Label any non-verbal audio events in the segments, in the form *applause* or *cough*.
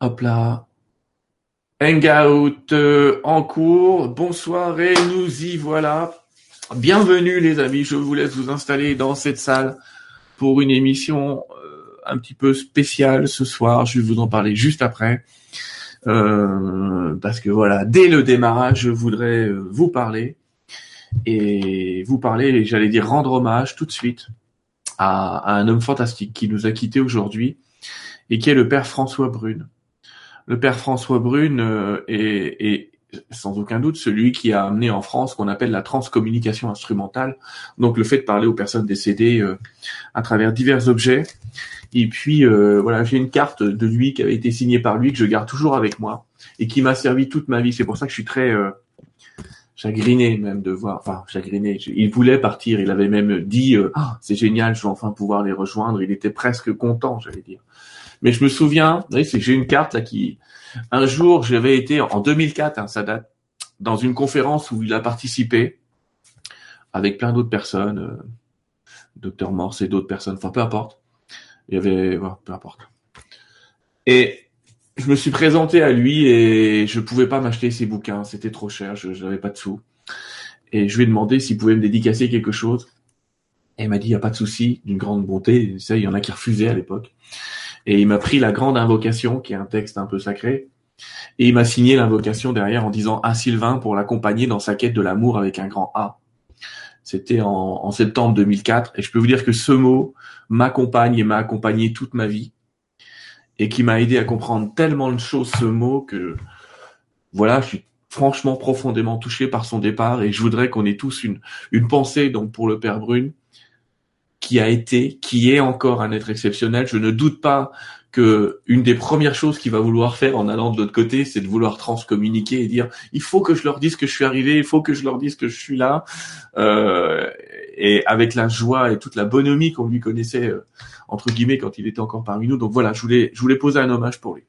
Hop là. Hangout euh, en cours. Bonsoir et nous y voilà. Bienvenue les amis, je vous laisse vous installer dans cette salle pour une émission euh, un petit peu spéciale ce soir. Je vais vous en parler juste après. Euh, parce que voilà, dès le démarrage, je voudrais vous parler et vous parler, j'allais dire rendre hommage tout de suite à, à un homme fantastique qui nous a quittés aujourd'hui et qui est le père François Brune le père François Brune euh, est, sans aucun doute celui qui a amené en France ce qu'on appelle la transcommunication instrumentale, donc le fait de parler aux personnes décédées euh, à travers divers objets. Et puis euh, voilà, j'ai une carte de lui qui avait été signée par lui que je garde toujours avec moi et qui m'a servi toute ma vie. C'est pour ça que je suis très chagriné même de voir, enfin chagriné. Il voulait partir, il avait même dit ah, c'est génial, je vais enfin pouvoir les rejoindre. Il était presque content, j'allais dire. Mais je me souviens, c'est que j'ai une carte là qui, un jour, j'avais été en 2004, hein, ça date, dans une conférence où il a participé avec plein d'autres personnes, euh, docteur Morse et d'autres personnes, enfin peu importe. Il y avait, voilà, peu importe. Et je me suis présenté à lui et je pouvais pas m'acheter ses bouquins, c'était trop cher, je n'avais pas de sous. Et je lui ai demandé s'il pouvait me dédicacer quelque chose. Et il m'a dit, il n'y a pas de souci, d'une grande bonté. Ça, il y en a qui refusaient à l'époque. Et il m'a pris la grande invocation, qui est un texte un peu sacré, et il m'a signé l'invocation derrière en disant à Sylvain pour l'accompagner dans sa quête de l'amour avec un grand A. C'était en, en, septembre 2004, et je peux vous dire que ce mot m'accompagne et m'a accompagné toute ma vie, et qui m'a aidé à comprendre tellement de choses ce mot que voilà, je suis franchement profondément touché par son départ, et je voudrais qu'on ait tous une, une pensée donc pour le Père Brune, qui a été, qui est encore un être exceptionnel. Je ne doute pas que une des premières choses qu'il va vouloir faire en allant de l'autre côté, c'est de vouloir transcommuniquer et dire il faut que je leur dise que je suis arrivé, il faut que je leur dise que je suis là, euh, et avec la joie et toute la bonhomie qu'on lui connaissait euh, entre guillemets quand il était encore parmi nous. Donc voilà, je voulais je voulais poser un hommage pour lui.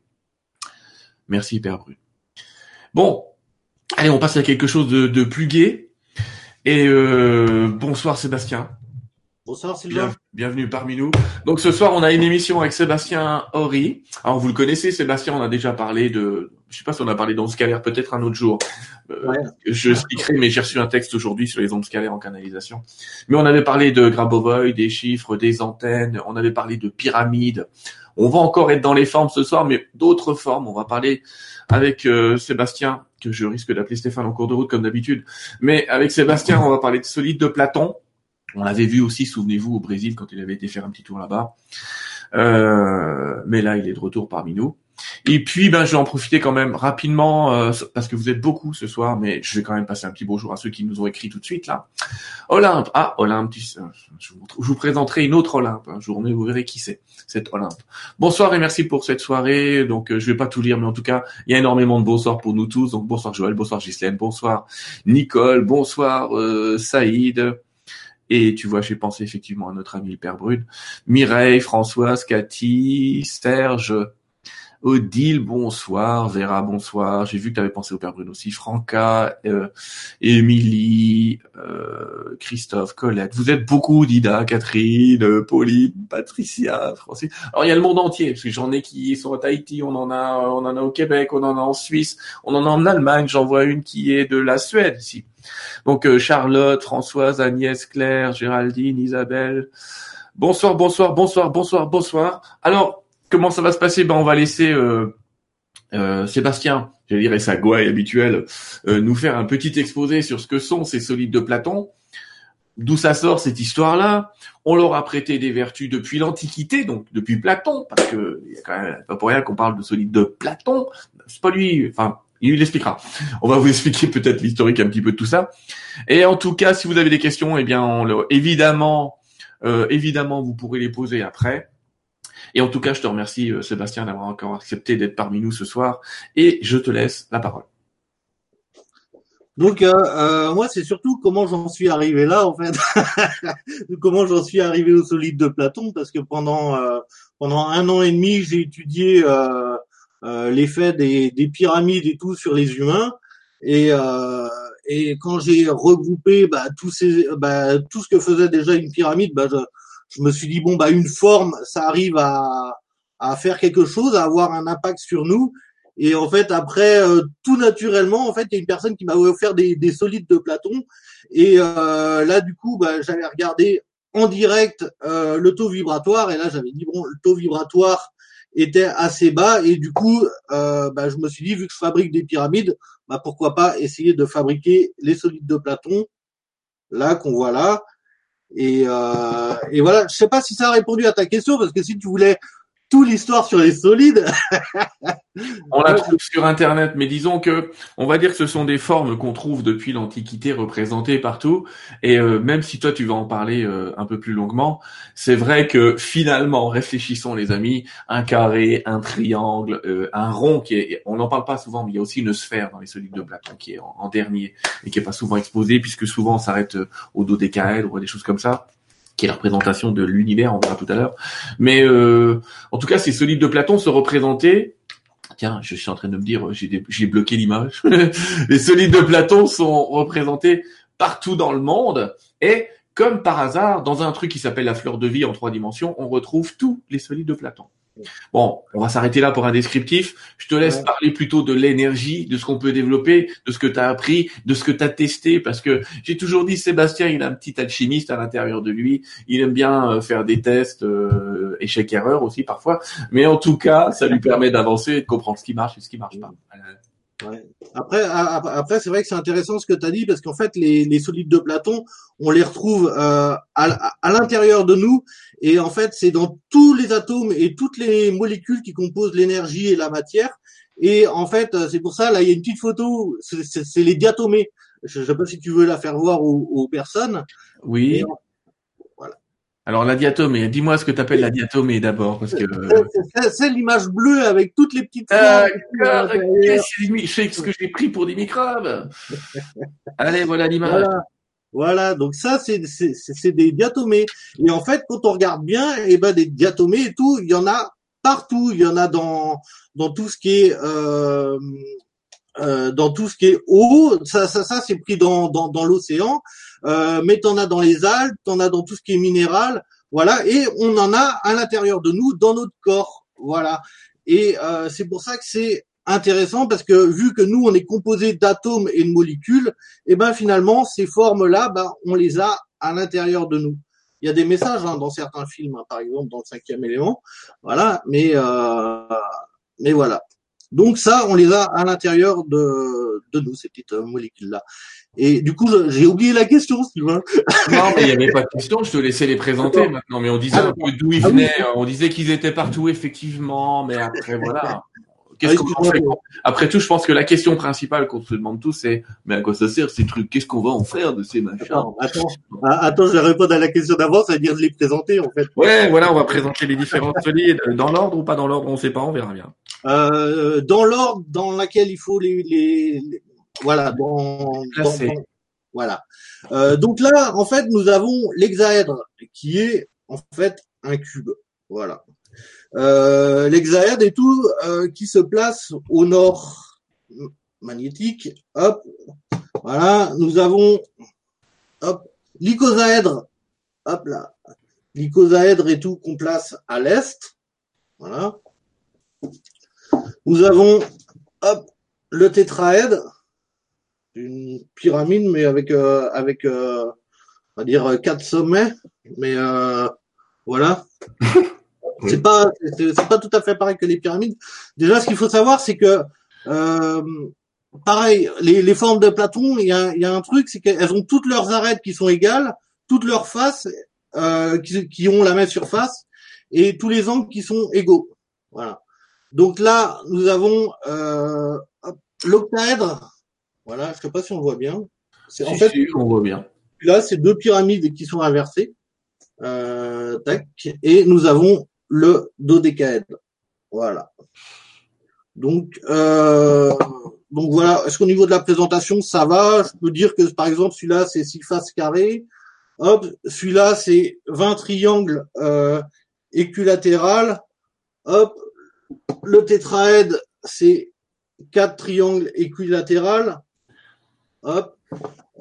Merci Père Bru. Bon, allez, on passe à quelque chose de, de plus gai. Et euh, bonsoir Sébastien. Bonsoir Sylvain. bienvenue parmi nous. Donc ce soir, on a une émission avec Sébastien Horry. Alors vous le connaissez, Sébastien, on a déjà parlé de... Je sais pas si on a parlé d'ondes scalaires peut-être un autre jour. Euh, je expliquerai, mais j'ai reçu un texte aujourd'hui sur les ondes scalaires en canalisation. Mais on avait parlé de Grabovoi, des chiffres, des antennes, on avait parlé de pyramides. On va encore être dans les formes ce soir, mais d'autres formes. On va parler avec euh, Sébastien, que je risque d'appeler Stéphane en cours de route comme d'habitude. Mais avec Sébastien, on va parler de solide de Platon on l'avait vu aussi, souvenez-vous, au Brésil quand il avait été faire un petit tour là-bas. Euh, mais là, il est de retour parmi nous. Et puis, ben, je vais en profiter quand même rapidement euh, parce que vous êtes beaucoup ce soir, mais je vais quand même passer un petit bonjour à ceux qui nous ont écrit tout de suite là. Olympe, ah Olympe, je vous, présenterai une autre Olympe un jour, mais vous verrez qui c'est, cette Olympe. Bonsoir et merci pour cette soirée. Donc, euh, je vais pas tout lire, mais en tout cas, il y a énormément de bonsoir pour nous tous. Donc, bonsoir Joël, bonsoir Ghislaine, bonsoir Nicole, bonsoir Saïd. Et tu vois, j'ai pensé effectivement à notre ami le Père Brune. Mireille, Françoise, Cathy, Serge, Odile, bonsoir. Vera, bonsoir. J'ai vu que tu avais pensé au Père Brune aussi. Franca, euh, Émilie, euh, Christophe, Colette. Vous êtes beaucoup, Dida, Catherine, Pauline, Patricia, Francis. Alors il y a le monde entier, parce que j'en ai qui sont à Tahiti, on en a, on en a au Québec, on en a en Suisse, on en a en Allemagne. J'en vois une qui est de la Suède ici. Donc euh, Charlotte, Françoise, Agnès, Claire, Géraldine, Isabelle. Bonsoir, bonsoir, bonsoir, bonsoir, bonsoir. Alors, comment ça va se passer? Ben on va laisser euh, euh, Sébastien, j'allais dire et sa gouaille habituelle, nous faire un petit exposé sur ce que sont ces solides de Platon. D'où ça sort cette histoire-là? On leur a prêté des vertus depuis l'Antiquité, donc depuis Platon, parce que il y a quand même pas pour rien qu'on parle de solides de Platon. C'est pas lui, enfin il l'expliquera. On va vous expliquer peut-être l'historique un petit peu de tout ça. Et en tout cas, si vous avez des questions, eh bien, on évidemment, euh, évidemment, vous pourrez les poser après. Et en tout cas, je te remercie, euh, Sébastien, d'avoir encore accepté d'être parmi nous ce soir. Et je te laisse la parole. Donc euh, moi, c'est surtout comment j'en suis arrivé là, en fait. *laughs* comment j'en suis arrivé au solide de Platon, parce que pendant pendant un an et demi, j'ai étudié euh, l'effet des, des, pyramides et tout sur les humains. Et, euh, et quand j'ai regroupé bah, ces, bah, tout ce que faisait déjà une pyramide, bah, je, je me suis dit bon bah une forme, ça arrive à à faire quelque chose, à avoir un impact sur nous. Et en fait, après, euh, tout naturellement, en fait, il y a une personne qui m'a offert des, des, solides de Platon. Et euh, là, du coup, bah, j'avais regardé en direct euh, le taux vibratoire. Et là, j'avais dit, bon, le taux vibratoire était assez bas. Et du coup, euh, bah, je me suis dit, vu que je fabrique des pyramides, bah, pourquoi pas essayer de fabriquer les solides de Platon, là, qu'on voit là. Et, euh, et voilà, je sais pas si ça a répondu à ta question, parce que si tu voulais toute l'histoire sur les solides. *laughs* on la trouve sur Internet, mais disons que on va dire que ce sont des formes qu'on trouve depuis l'Antiquité représentées partout. Et euh, même si toi tu vas en parler euh, un peu plus longuement, c'est vrai que finalement, réfléchissons les amis, un carré, un triangle, euh, un rond qui est, on n'en parle pas souvent, mais il y a aussi une sphère dans les solides de Platon qui est en, en dernier et qui est pas souvent exposée puisque souvent on s'arrête au dodécaèdre ou des choses comme ça qui est la représentation de l'univers, on verra tout à l'heure. Mais euh, en tout cas, ces solides de Platon se représentaient. Tiens, je suis en train de me dire, j'ai bloqué l'image. *laughs* les solides de Platon sont représentés partout dans le monde et comme par hasard, dans un truc qui s'appelle la fleur de vie en trois dimensions, on retrouve tous les solides de Platon. Bon, on va s'arrêter là pour un descriptif. Je te laisse parler plutôt de l'énergie, de ce qu'on peut développer, de ce que tu as appris, de ce que tu as testé, parce que j'ai toujours dit, Sébastien, il a un petit alchimiste à l'intérieur de lui. Il aime bien euh, faire des tests, euh, échec-erreur aussi parfois. Mais en tout cas, ça lui permet d'avancer et de comprendre ce qui marche et ce qui marche pas. Ouais. Après, après c'est vrai que c'est intéressant ce que tu as dit parce qu'en fait, les, les, solides de Platon, on les retrouve euh, à, à l'intérieur de nous et en fait, c'est dans tous les atomes et toutes les molécules qui composent l'énergie et la matière. Et en fait, c'est pour ça, là, il y a une petite photo, c'est les diatomées. Je ne sais pas si tu veux la faire voir aux, aux personnes. Oui. Alors la diatomée, dis-moi ce que tu appelles la diatomée d'abord, parce que c'est l'image bleue avec toutes les petites. Euh, je sais ce que j'ai pris pour des microbes. Allez, voilà l'image. Voilà. Donc ça c'est c'est des diatomées. Et en fait, quand on regarde bien, et eh ben des diatomées et tout, il y en a partout. Il y en a dans dans tout ce qui est euh, euh, dans tout ce qui est eau, ça, ça, ça c'est pris dans, dans, dans l'océan, euh, mais t'en as dans les algues, t'en as dans tout ce qui est minéral, voilà, et on en a à l'intérieur de nous, dans notre corps, voilà. Et euh, c'est pour ça que c'est intéressant parce que vu que nous on est composé d'atomes et de molécules, et eh ben finalement ces formes-là, ben, on les a à l'intérieur de nous. Il y a des messages hein, dans certains films, hein, par exemple dans le cinquième élément, voilà, mais euh, mais voilà. Donc ça, on les a à l'intérieur de, de nous, ces petites euh, molécules-là. Et du coup, j'ai oublié la question, Sylvain. Non, mais il n'y avait pas de question, je te laissais les présenter maintenant. Mais on disait un peu d'où ils ah venaient, on disait qu'ils étaient partout, effectivement, mais après, voilà. Qu'est-ce ah, Après tout, je pense que la question principale qu'on se demande tous, c'est mais à quoi ça sert ces trucs? Qu'est-ce qu'on va en faire de ces machins? Attends, attends, je vais répondre à la question d'avant, ça veut dire de les présenter en fait. Ouais, voilà, on va présenter les différentes *laughs* solides dans l'ordre ou pas dans l'ordre, on ne sait pas, on verra bien. Euh, dans l'ordre dans laquelle il faut les, les, voilà, dans, dans, voilà. Euh, donc là, en fait, nous avons l'hexaèdre qui est en fait un cube. Voilà. Euh, l'hexaèdre et tout euh, qui se place au nord magnétique. Hop, voilà, nous avons hop l'icosaèdre. Hop là, l'icosaèdre et tout qu'on place à l'est. Voilà. Nous avons hop le tétraèdre, une pyramide mais avec euh, avec euh, on va dire quatre sommets, mais euh, *laughs* voilà. C'est pas c'est pas tout à fait pareil que les pyramides. Déjà, ce qu'il faut savoir, c'est que euh, pareil, les, les formes de Platon, il y a, y a un truc, c'est qu'elles ont toutes leurs arêtes qui sont égales, toutes leurs faces euh, qui, qui ont la même surface et tous les angles qui sont égaux. Voilà. Donc là, nous avons euh, l'octaèdre. Voilà, je sais pas si on le voit bien. C'est en fait, on voit bien. Là, c'est deux pyramides qui sont inversées. Euh, tac, et nous avons le dodécaèdre. Voilà. Donc, euh, donc voilà. Est-ce qu'au niveau de la présentation, ça va? Je peux dire que par exemple, celui-là, c'est six faces carrées. Hop, celui-là, c'est 20 triangles euh, équilatérales. Hop, le tétraède, c'est quatre triangles équilatérales. Hop.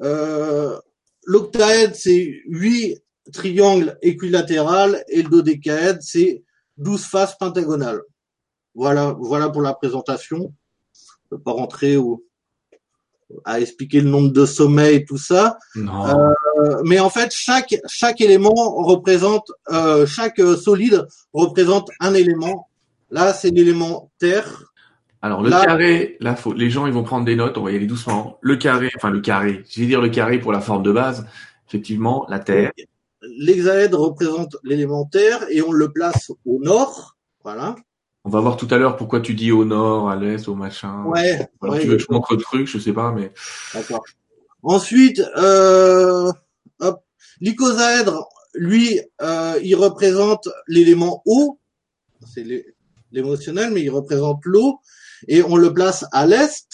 Euh, L'octaèdre, c'est huit triangle équilatéral et le dodécaèdre, c'est 12 faces pentagonales. Voilà, voilà pour la présentation. Je ne pas rentrer au, à expliquer le nombre de sommets et tout ça. Euh, mais en fait, chaque chaque élément représente euh, chaque solide représente un élément. Là, c'est l'élément terre. Alors le carré, là, faut, les gens ils vont prendre des notes. On va y aller doucement. Le carré, enfin le carré. Je vais dire le carré pour la forme de base. Effectivement, la terre. L'hexaèdre représente l'élément terre et on le place au nord. Voilà. On va voir tout à l'heure pourquoi tu dis au nord, à l'est, au machin. Ouais. tu veux que je montre le truc, je sais pas, mais. D'accord. Ensuite, euh, hop, l'icosaèdre, lui, euh, il représente l'élément eau. C'est l'émotionnel, mais il représente l'eau. Et on le place à l'est.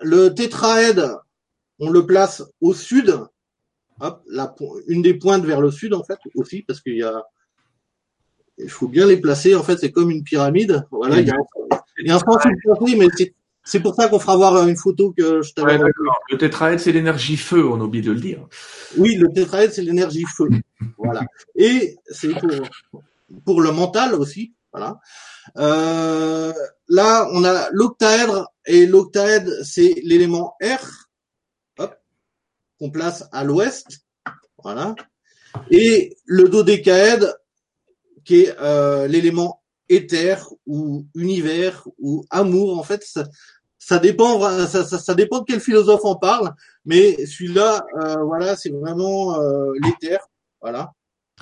Le tétraèdre, on le place au sud. Hop, la, une des pointes vers le sud, en fait, aussi, parce qu'il y a il faut bien les placer. En fait, c'est comme une pyramide. Voilà, il y a, il y a un sens mais c'est pour ça qu'on fera voir une photo que je t'avais. Ouais, le tétraèdre, c'est l'énergie feu, on oublie de le dire. Oui, le tétraèdre, c'est l'énergie feu. *laughs* voilà. Et c'est pour, pour le mental aussi. Voilà. Euh, là, on a l'octaèdre et l'octaèdre, c'est l'élément R, qu'on place à l'ouest. Voilà. Et le dodécaèdre, qui est euh, l'élément éther ou univers ou amour. En fait, ça, dépend, ça, dépend de quel philosophe en parle, mais celui-là, euh, voilà, c'est vraiment euh, l'éther, voilà.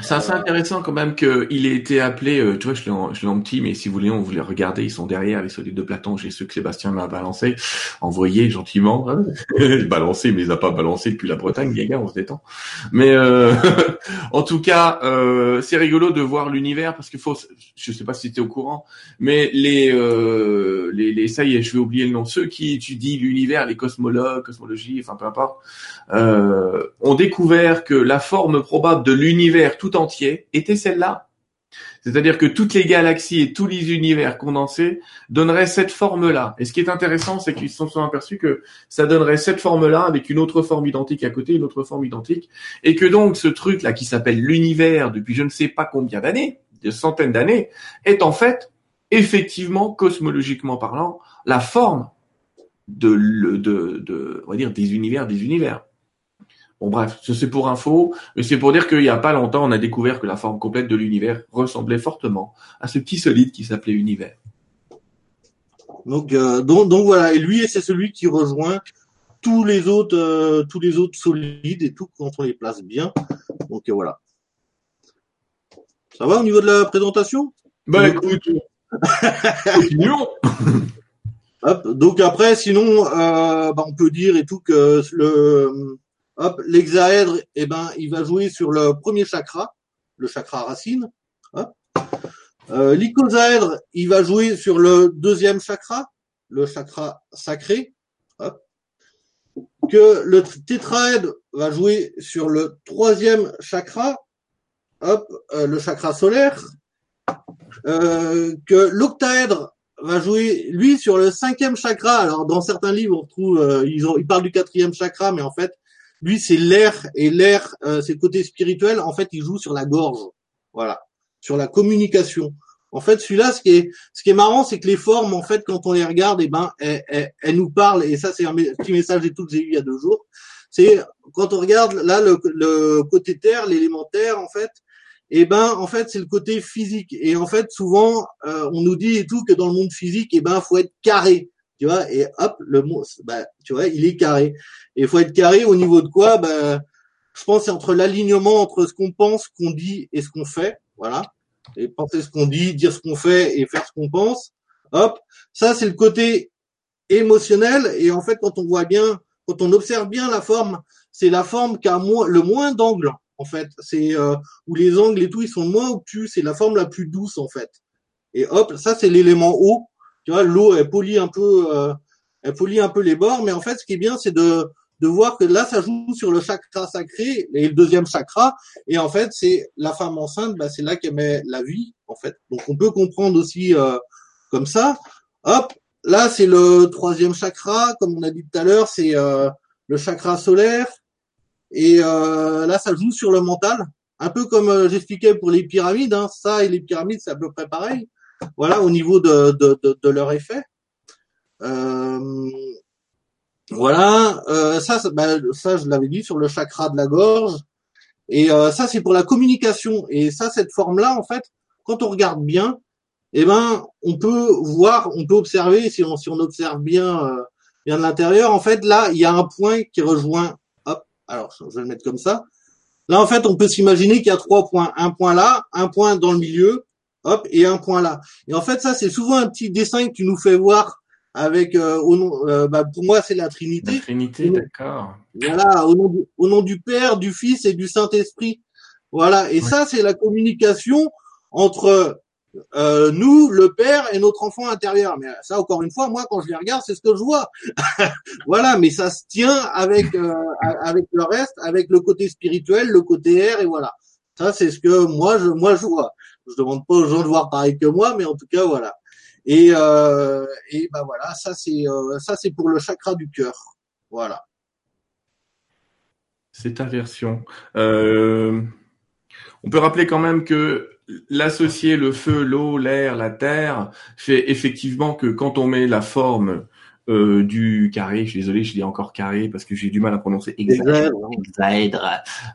C'est assez intéressant quand même qu'il ait été appelé, euh, tu vois, je l'ai en, en petit, mais si vous voulez, on voulait regarder, ils sont derrière les solides de Platon, j'ai ceux que Sébastien m'a balancé, envoyé gentiment, hein. *laughs* balancé, mais il a pas balancé depuis la Bretagne, les gars, on se détend. Mais euh, *laughs* en tout cas, euh, c'est rigolo de voir l'univers parce qu'il faut, je sais pas si tu es au courant, mais les, les, les, ça y est, je vais oublier le nom, ceux qui étudient l'univers, les cosmologues, cosmologie, enfin peu importe, ont découvert que la forme probable de l'univers tout entier était celle-là. C'est-à-dire que toutes les galaxies et tous les univers condensés donneraient cette forme-là. Et ce qui est intéressant, c'est qu'ils se sont aperçus que ça donnerait cette forme-là avec une autre forme identique à côté, une autre forme identique, et que donc ce truc-là qui s'appelle l'univers depuis je ne sais pas combien d'années, des centaines d'années, est en fait effectivement, cosmologiquement parlant, la forme de, de, de, on va dire, des univers des univers. Bon bref, c'est pour info, mais c'est pour dire qu'il n'y a pas longtemps, on a découvert que la forme complète de l'univers ressemblait fortement à ce petit solide qui s'appelait univers. Donc, euh, donc, donc, voilà, et lui, c'est celui qui rejoint tous les autres, euh, tous les autres solides et tout quand on les place bien. Donc euh, voilà. Ça va au niveau de la présentation? Bah écoute, *laughs* continuons. donc après, sinon, bah, on peut dire et tout que le Hop, l'hexaèdre, eh ben, il va jouer sur le premier chakra, le chakra racine. Euh, l'icosaèdre, il va jouer sur le deuxième chakra, le chakra sacré. Que le tétraèdre va jouer sur le troisième chakra, hop, euh, le chakra solaire. Euh, que l'octaèdre va jouer lui sur le cinquième chakra. Alors dans certains livres, on trouve, ils, ont, ils parlent du quatrième chakra, mais en fait, lui, c'est l'air et l'air, euh, c'est le côté spirituel. En fait, il joue sur la gorge, voilà, sur la communication. En fait, celui-là, ce qui est, ce qui est marrant, c'est que les formes, en fait, quand on les regarde, eh ben, elles, nous parlent. Et ça, c'est un petit message et tout que j'ai eu il y a deux jours. C'est quand on regarde là le, côté terre, l'élémentaire, en fait, eh ben, en fait, c'est le côté physique. Et en fait, souvent, euh, on nous dit et tout que dans le monde physique, eh ben, faut être carré tu vois, et hop, le mot, bah, tu vois, il est carré. Et il faut être carré au niveau de quoi bah, Je pense c'est entre l'alignement entre ce qu'on pense, qu'on dit et ce qu'on fait, voilà. Et penser ce qu'on dit, dire ce qu'on fait et faire ce qu'on pense. Hop, ça c'est le côté émotionnel. Et en fait, quand on voit bien, quand on observe bien la forme, c'est la forme qui a moins, le moins d'angles. En fait, c'est euh, où les angles et tout, ils sont moins obtus. C'est la forme la plus douce en fait. Et hop, ça c'est l'élément haut tu vois, l'eau elle polie un peu, euh, elle polie un peu les bords, mais en fait, ce qui est bien, c'est de de voir que là, ça joue sur le chakra sacré et le deuxième chakra, et en fait, c'est la femme enceinte, bah, c'est là qu'elle met la vie, en fait. Donc, on peut comprendre aussi euh, comme ça. Hop, là, c'est le troisième chakra, comme on a dit tout à l'heure, c'est euh, le chakra solaire, et là, ça joue sur le mental. un peu comme j'expliquais pour les pyramides, hein, ça et les pyramides, c'est à peu près pareil. Voilà, au niveau de, de, de, leur effet. voilà, ça, bah, ça, je l'avais dit sur le chakra de la gorge. Et ça, c'est pour la communication. Et ça, cette forme-là, en fait, quand on regarde bien, eh ben, on peut voir, on peut observer, si on, si on observe bien, euh, bien de l'intérieur, en fait, là, il y a un point qui rejoint, hop, alors, je vais le mettre comme ça. Là, en fait, on peut s'imaginer qu'il y a trois points. Un point là, un point dans le milieu, hop, et un point là. Et en fait, ça, c'est souvent un petit dessin que tu nous fais voir avec, euh, au nom, euh, bah, pour moi, c'est la Trinité. La Trinité, d'accord. Voilà, au nom, du, au nom du Père, du Fils et du Saint-Esprit. Voilà, et ça, c'est la communication entre euh, nous, le père et notre enfant intérieur. Mais ça, encore une fois, moi, quand je les regarde, c'est ce que je vois. *laughs* voilà, mais ça se tient avec euh, avec le reste, avec le côté spirituel, le côté air, et voilà. Ça, c'est ce que moi, je moi je vois. Je demande pas aux gens de voir pareil que moi, mais en tout cas, voilà. Et euh, et ben voilà, ça c'est euh, ça c'est pour le chakra du cœur. Voilà. C'est ta version. Euh, on peut rappeler quand même que l'associer le feu, l'eau, l'air, la terre fait effectivement que quand on met la forme euh, du carré, je suis désolé, je dis encore carré parce que j'ai du mal à prononcer hexaèdre,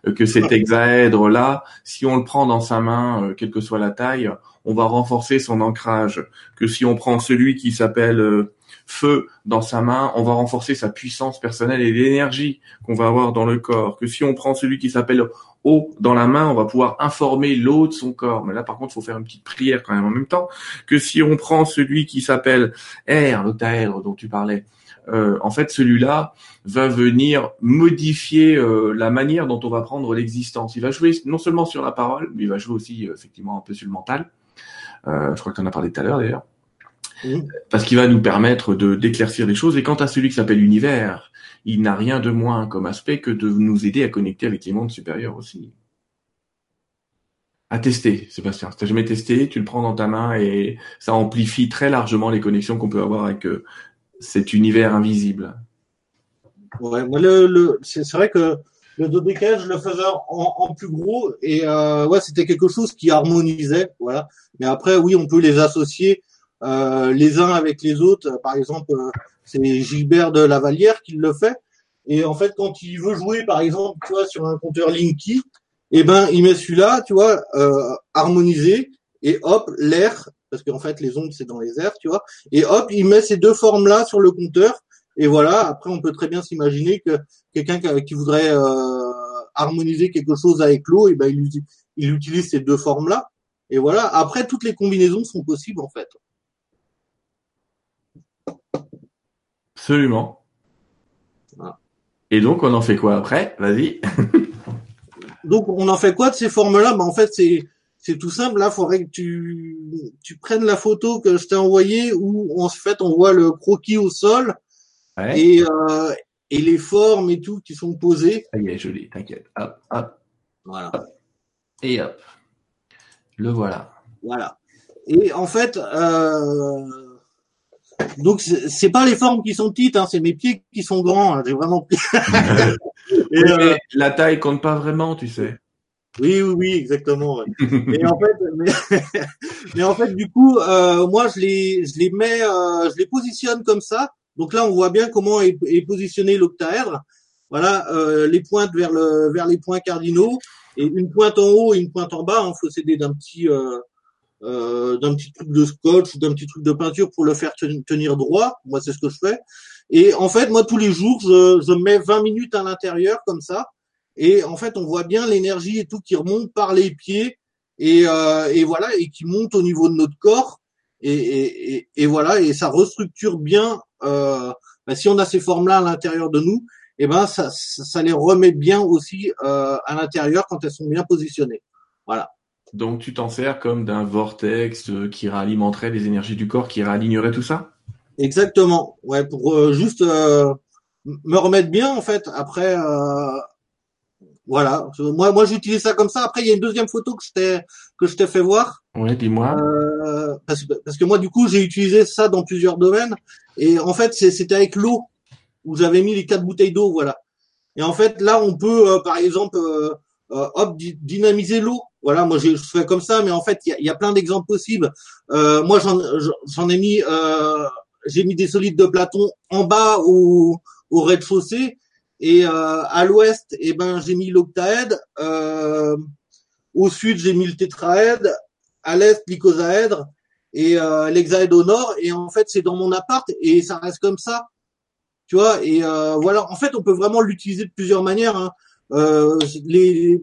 euh, que cet hexaèdre là, si on le prend dans sa main, euh, quelle que soit la taille, on va renforcer son ancrage. Que si on prend celui qui s'appelle feu dans sa main, on va renforcer sa puissance personnelle et l'énergie qu'on va avoir dans le corps. Que si on prend celui qui s'appelle eau dans la main, on va pouvoir informer l'eau de son corps. Mais là, par contre, il faut faire une petite prière quand même en même temps. Que si on prend celui qui s'appelle air, l'octaèdre dont tu parlais, euh, en fait, celui-là va venir modifier euh, la manière dont on va prendre l'existence. Il va jouer non seulement sur la parole, mais il va jouer aussi euh, effectivement un peu sur le mental. je crois que tu en as parlé tout à l'heure d'ailleurs. Parce qu'il va nous permettre de d'éclaircir les choses. Et quant à celui qui s'appelle univers, il n'a rien de moins comme aspect que de nous aider à connecter avec les mondes supérieurs aussi. À tester, Sébastien. Si t'as jamais testé, tu le prends dans ta main et ça amplifie très largement les connexions qu'on peut avoir avec euh, cet univers invisible. Ouais, moi le, c'est vrai que le dodécaèdre, je le faisais en, plus gros et euh, c'était quelque chose qui harmonisait, voilà. Mais après, oui, on peut les associer euh, les uns avec les autres. Par exemple, c'est Gilbert de Lavalière qui le fait. Et en fait, quand il veut jouer, par exemple, tu vois, sur un compteur Linky, eh ben, il met celui-là, tu vois, euh, harmonisé, et hop, l'air, parce qu'en fait, les ondes, c'est dans les airs, tu vois, et hop, il met ces deux formes-là sur le compteur, et voilà, après, on peut très bien s'imaginer que quelqu'un qui voudrait euh, harmoniser quelque chose avec l'eau, eh ben, il utilise ces deux formes-là, et voilà, après, toutes les combinaisons sont possibles, en fait. Absolument. Et donc, on en fait quoi après? Vas-y. *laughs* donc, on en fait quoi de ces formes-là? Bah, En fait, c'est c'est tout simple. Là, il faudrait que tu, tu prennes la photo que je t'ai envoyée où, en fait, on voit le croquis au sol et, euh, et les formes et tout qui sont posées. Ça y est, joli, t'inquiète. Hop, hop. Voilà. Et hop. Le voilà. Voilà. Et en fait, euh, donc c'est pas les formes qui sont petites, hein, c'est mes pieds qui sont grands. Hein, j'ai vraiment. *laughs* Euh, la taille compte pas vraiment, tu sais. Oui, oui, oui, exactement. mais *laughs* en fait, *laughs* mais, en fait, du coup, euh, moi, je les, je les mets, euh, je les positionne comme ça. Donc là, on voit bien comment est, est positionné l'octaèdre. Voilà, les pointes vers le, vers les points cardinaux et une pointe en haut et une pointe en bas. Il faut s'aider d'un petit, euh, d'un petit truc de scotch ou d'un petit truc de peinture pour le faire tenir droit. Moi, c'est ce que je fais. Et en fait, moi, tous les jours, je, je mets 20 minutes à l'intérieur comme ça. Et en fait, on voit bien l'énergie et tout qui remonte par les pieds et, euh, et voilà et qui monte au niveau de notre corps. Et, et, et voilà et ça restructure bien. Euh, ben, si on a ces formes-là à l'intérieur de nous, et eh ben ça, ça les remet bien aussi euh, à l'intérieur quand elles sont bien positionnées. Voilà. Donc tu t'en sers comme d'un vortex euh, qui réalimenterait les énergies du corps, qui réalignerait tout ça? Exactement. Ouais, pour euh, juste euh, me remettre bien en fait. Après, voilà. Moi, moi, j'utilise ça comme ça. Après, il y a une deuxième photo que je t'ai que je t'ai fait voir. Oui, dis-moi. Parce, parce, que moi, du coup, j'ai utilisé ça dans plusieurs domaines. Et en fait, c'était avec l'eau où j'avais mis les quatre bouteilles d'eau, voilà. Et en fait, là, on peut, par exemple hop, dynamiser l'eau. Voilà, moi je fais comme ça, mais en fait, il y a, y a, plein d'exemples possibles. moi, j'en ai mis, j'ai mis des solides de Platon en bas au, au rez-de-chaussée, et à l'ouest, eh ben, j'ai mis l'octaèdre. au sud, j'ai mis le tétraèdre. À l'est, l'icosaèdre et euh, l'hexaèdre au nord. Et en fait, c'est dans mon appart et ça reste comme ça. Tu vois, et euh, voilà, en fait, on peut vraiment l'utiliser de plusieurs manières. Hein. Euh, les,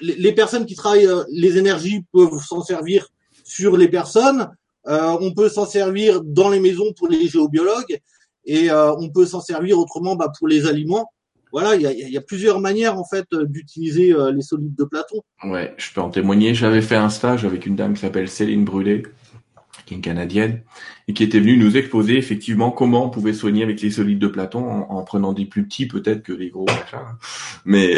les personnes qui travaillent euh, les énergies peuvent s'en servir sur les personnes. Euh, on peut s'en servir dans les maisons pour les géobiologues et euh, on peut s'en servir autrement bah, pour les aliments. Voilà, il y a, y a, plusieurs manières en fait d'utiliser les solides de Platon. Ouais, je peux en témoigner. J'avais fait un stage avec une dame qui s'appelle Céline Brûlé, une Canadienne, et qui était venue nous exposer effectivement comment on pouvait soigner avec les solides de Platon en, prenant des plus petits peut-être que les gros Mais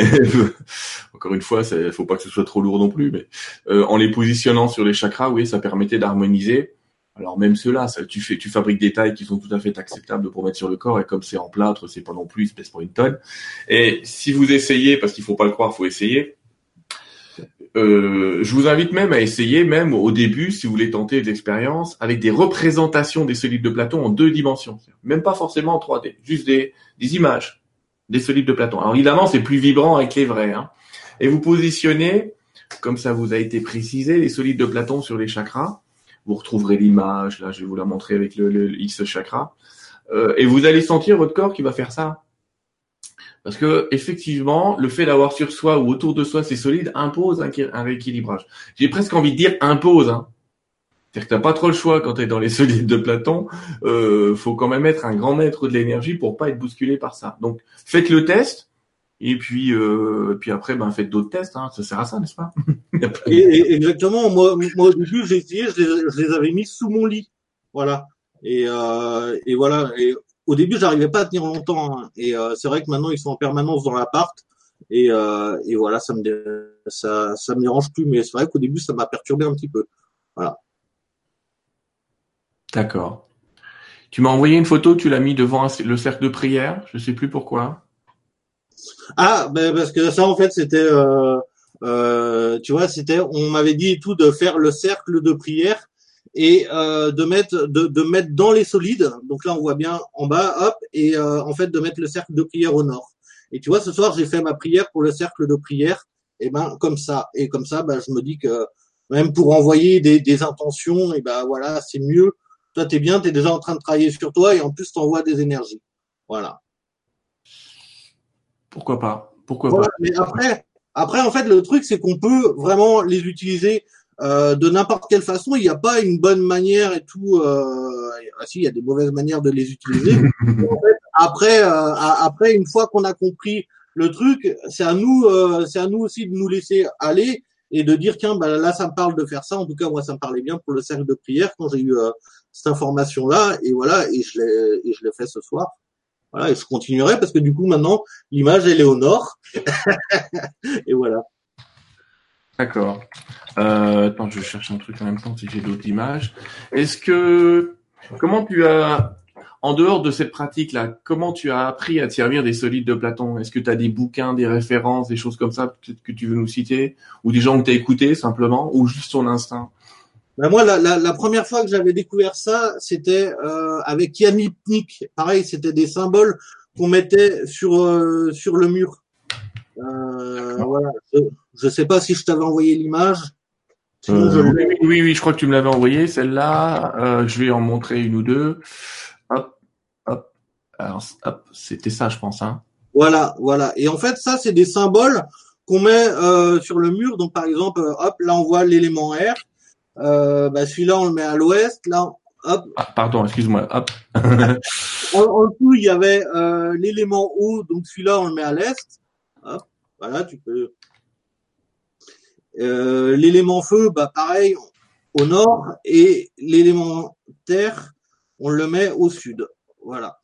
*laughs* encore une fois, il faut pas que ce soit trop lourd non plus. Mais euh, en les positionnant sur les chakras, oui, ça permettait d'harmoniser. Alors même ceux-là, tu fais, tu fabriques des tailles qui sont tout à fait acceptables pour mettre sur le corps, et comme c'est en plâtre, c'est pas non plus espèce pour une tonne. Et si vous essayez, parce qu'il faut pas le croire, faut essayer euh, je vous invite même à essayer, même au début, si vous voulez tenter des expériences, avec des représentations des solides de Platon en deux dimensions. Même pas forcément en 3D, juste des, des images des solides de Platon. Alors évidemment, c'est plus vibrant avec les vrais. Hein. Et vous positionnez, comme ça vous a été précisé, les solides de Platon sur les chakras. Vous retrouverez l'image, là je vais vous la montrer avec le, le X chakra. Euh, et vous allez sentir votre corps qui va faire ça. Parce que effectivement, le fait d'avoir sur soi ou autour de soi ces solides impose un, rééquilibrage. J'ai presque envie de dire impose. Hein. C'est-à-dire que t'as pas trop le choix quand tu es dans les *laughs* solides de Platon. Euh, faut quand même être un grand maître de l'énergie pour pas être bousculé par ça. Donc faites le test. Et puis, euh, puis après, ben faites d'autres tests. Hein. Ça sert à ça, n'est-ce pas? *laughs* Exactement. Moi, au début, j'ai essayé, je les, avais mis sous mon lit. Voilà. Et, euh, et voilà. Au début, j'arrivais pas à tenir longtemps. Hein. et euh, c'est vrai que maintenant, ils sont en permanence dans l'appart. Et, euh, et voilà, ça me ça, ça me dérange plus. Mais c'est vrai qu'au début, ça m'a perturbé un petit peu. Voilà. D'accord. Tu m'as envoyé une photo, tu l'as mis devant le cercle de prière. Je sais plus pourquoi. Ah, ben parce que ça, en fait, c'était, euh, euh, tu vois, c'était, on m'avait dit tout de faire le cercle de prière et euh, de mettre de, de, mettre dans les solides. Donc là, on voit bien en bas, hop, et euh, en fait de mettre le cercle de prière au nord. Et tu vois, ce soir, j'ai fait ma prière pour le cercle de prière. Et ben comme ça, et comme ça, ben, je me dis que même pour envoyer des, des intentions, et ben voilà, c'est mieux. Toi, t'es bien, t'es déjà en train de travailler sur toi, et en plus, t'envoies des énergies. Voilà. Pourquoi pas? Pourquoi pas? Mais après, après, en fait, le truc, c'est qu'on peut vraiment les utiliser euh, de n'importe quelle façon. Il n'y a pas une bonne manière et tout. Euh, ah si, il y a des mauvaises manières de les utiliser. *laughs* après, euh, après, une fois qu'on a compris le truc, c'est à nous, euh, c'est à nous aussi de nous laisser aller et de dire tiens, bah, là, ça me parle de faire ça. En tout cas, moi, ça me parlait bien pour le cercle de prière quand j'ai eu cette information-là. Et voilà, et je l'ai, et je l'ai fait ce soir. Voilà, et je continuerai parce que du coup, maintenant, l'image, elle est au nord. *laughs* et voilà. D'accord. Euh, attends, je cherche un truc en même temps si j'ai d'autres images. Est-ce que comment tu as en dehors de cette pratique-là, comment tu as appris à te servir des solides de Platon? Est-ce que tu as des bouquins, des références, des choses comme ça peut-être que tu veux nous citer? Ou des gens que tu as écoutés simplement? Ou juste ton instinct? Ben moi, la, la, la, première fois que j'avais découvert ça, c'était euh, avec Yannick. Pareil, c'était des symboles qu'on mettait sur euh, sur le mur. Euh, voilà. Je ne sais pas si je t'avais envoyé l'image. Euh, oui, oui, je crois que tu me l'avais envoyé, celle-là. Euh, je vais en montrer une ou deux. Hop, hop. Alors, hop, c'était ça, je pense. Hein. Voilà, voilà. Et en fait, ça, c'est des symboles qu'on met euh, sur le mur. Donc, par exemple, hop, là, on voit l'élément R. bah, celui-là, on le met à l'ouest. Là, hop. Ah, pardon, excuse-moi. Hop. *laughs* en, en, dessous, il y avait l'élément O. Donc, celui-là, on le met à l'est. Hop. Voilà, tu peux euh, l'élément feu, bah pareil, au nord, et l'élément terre, on le met au sud. Voilà.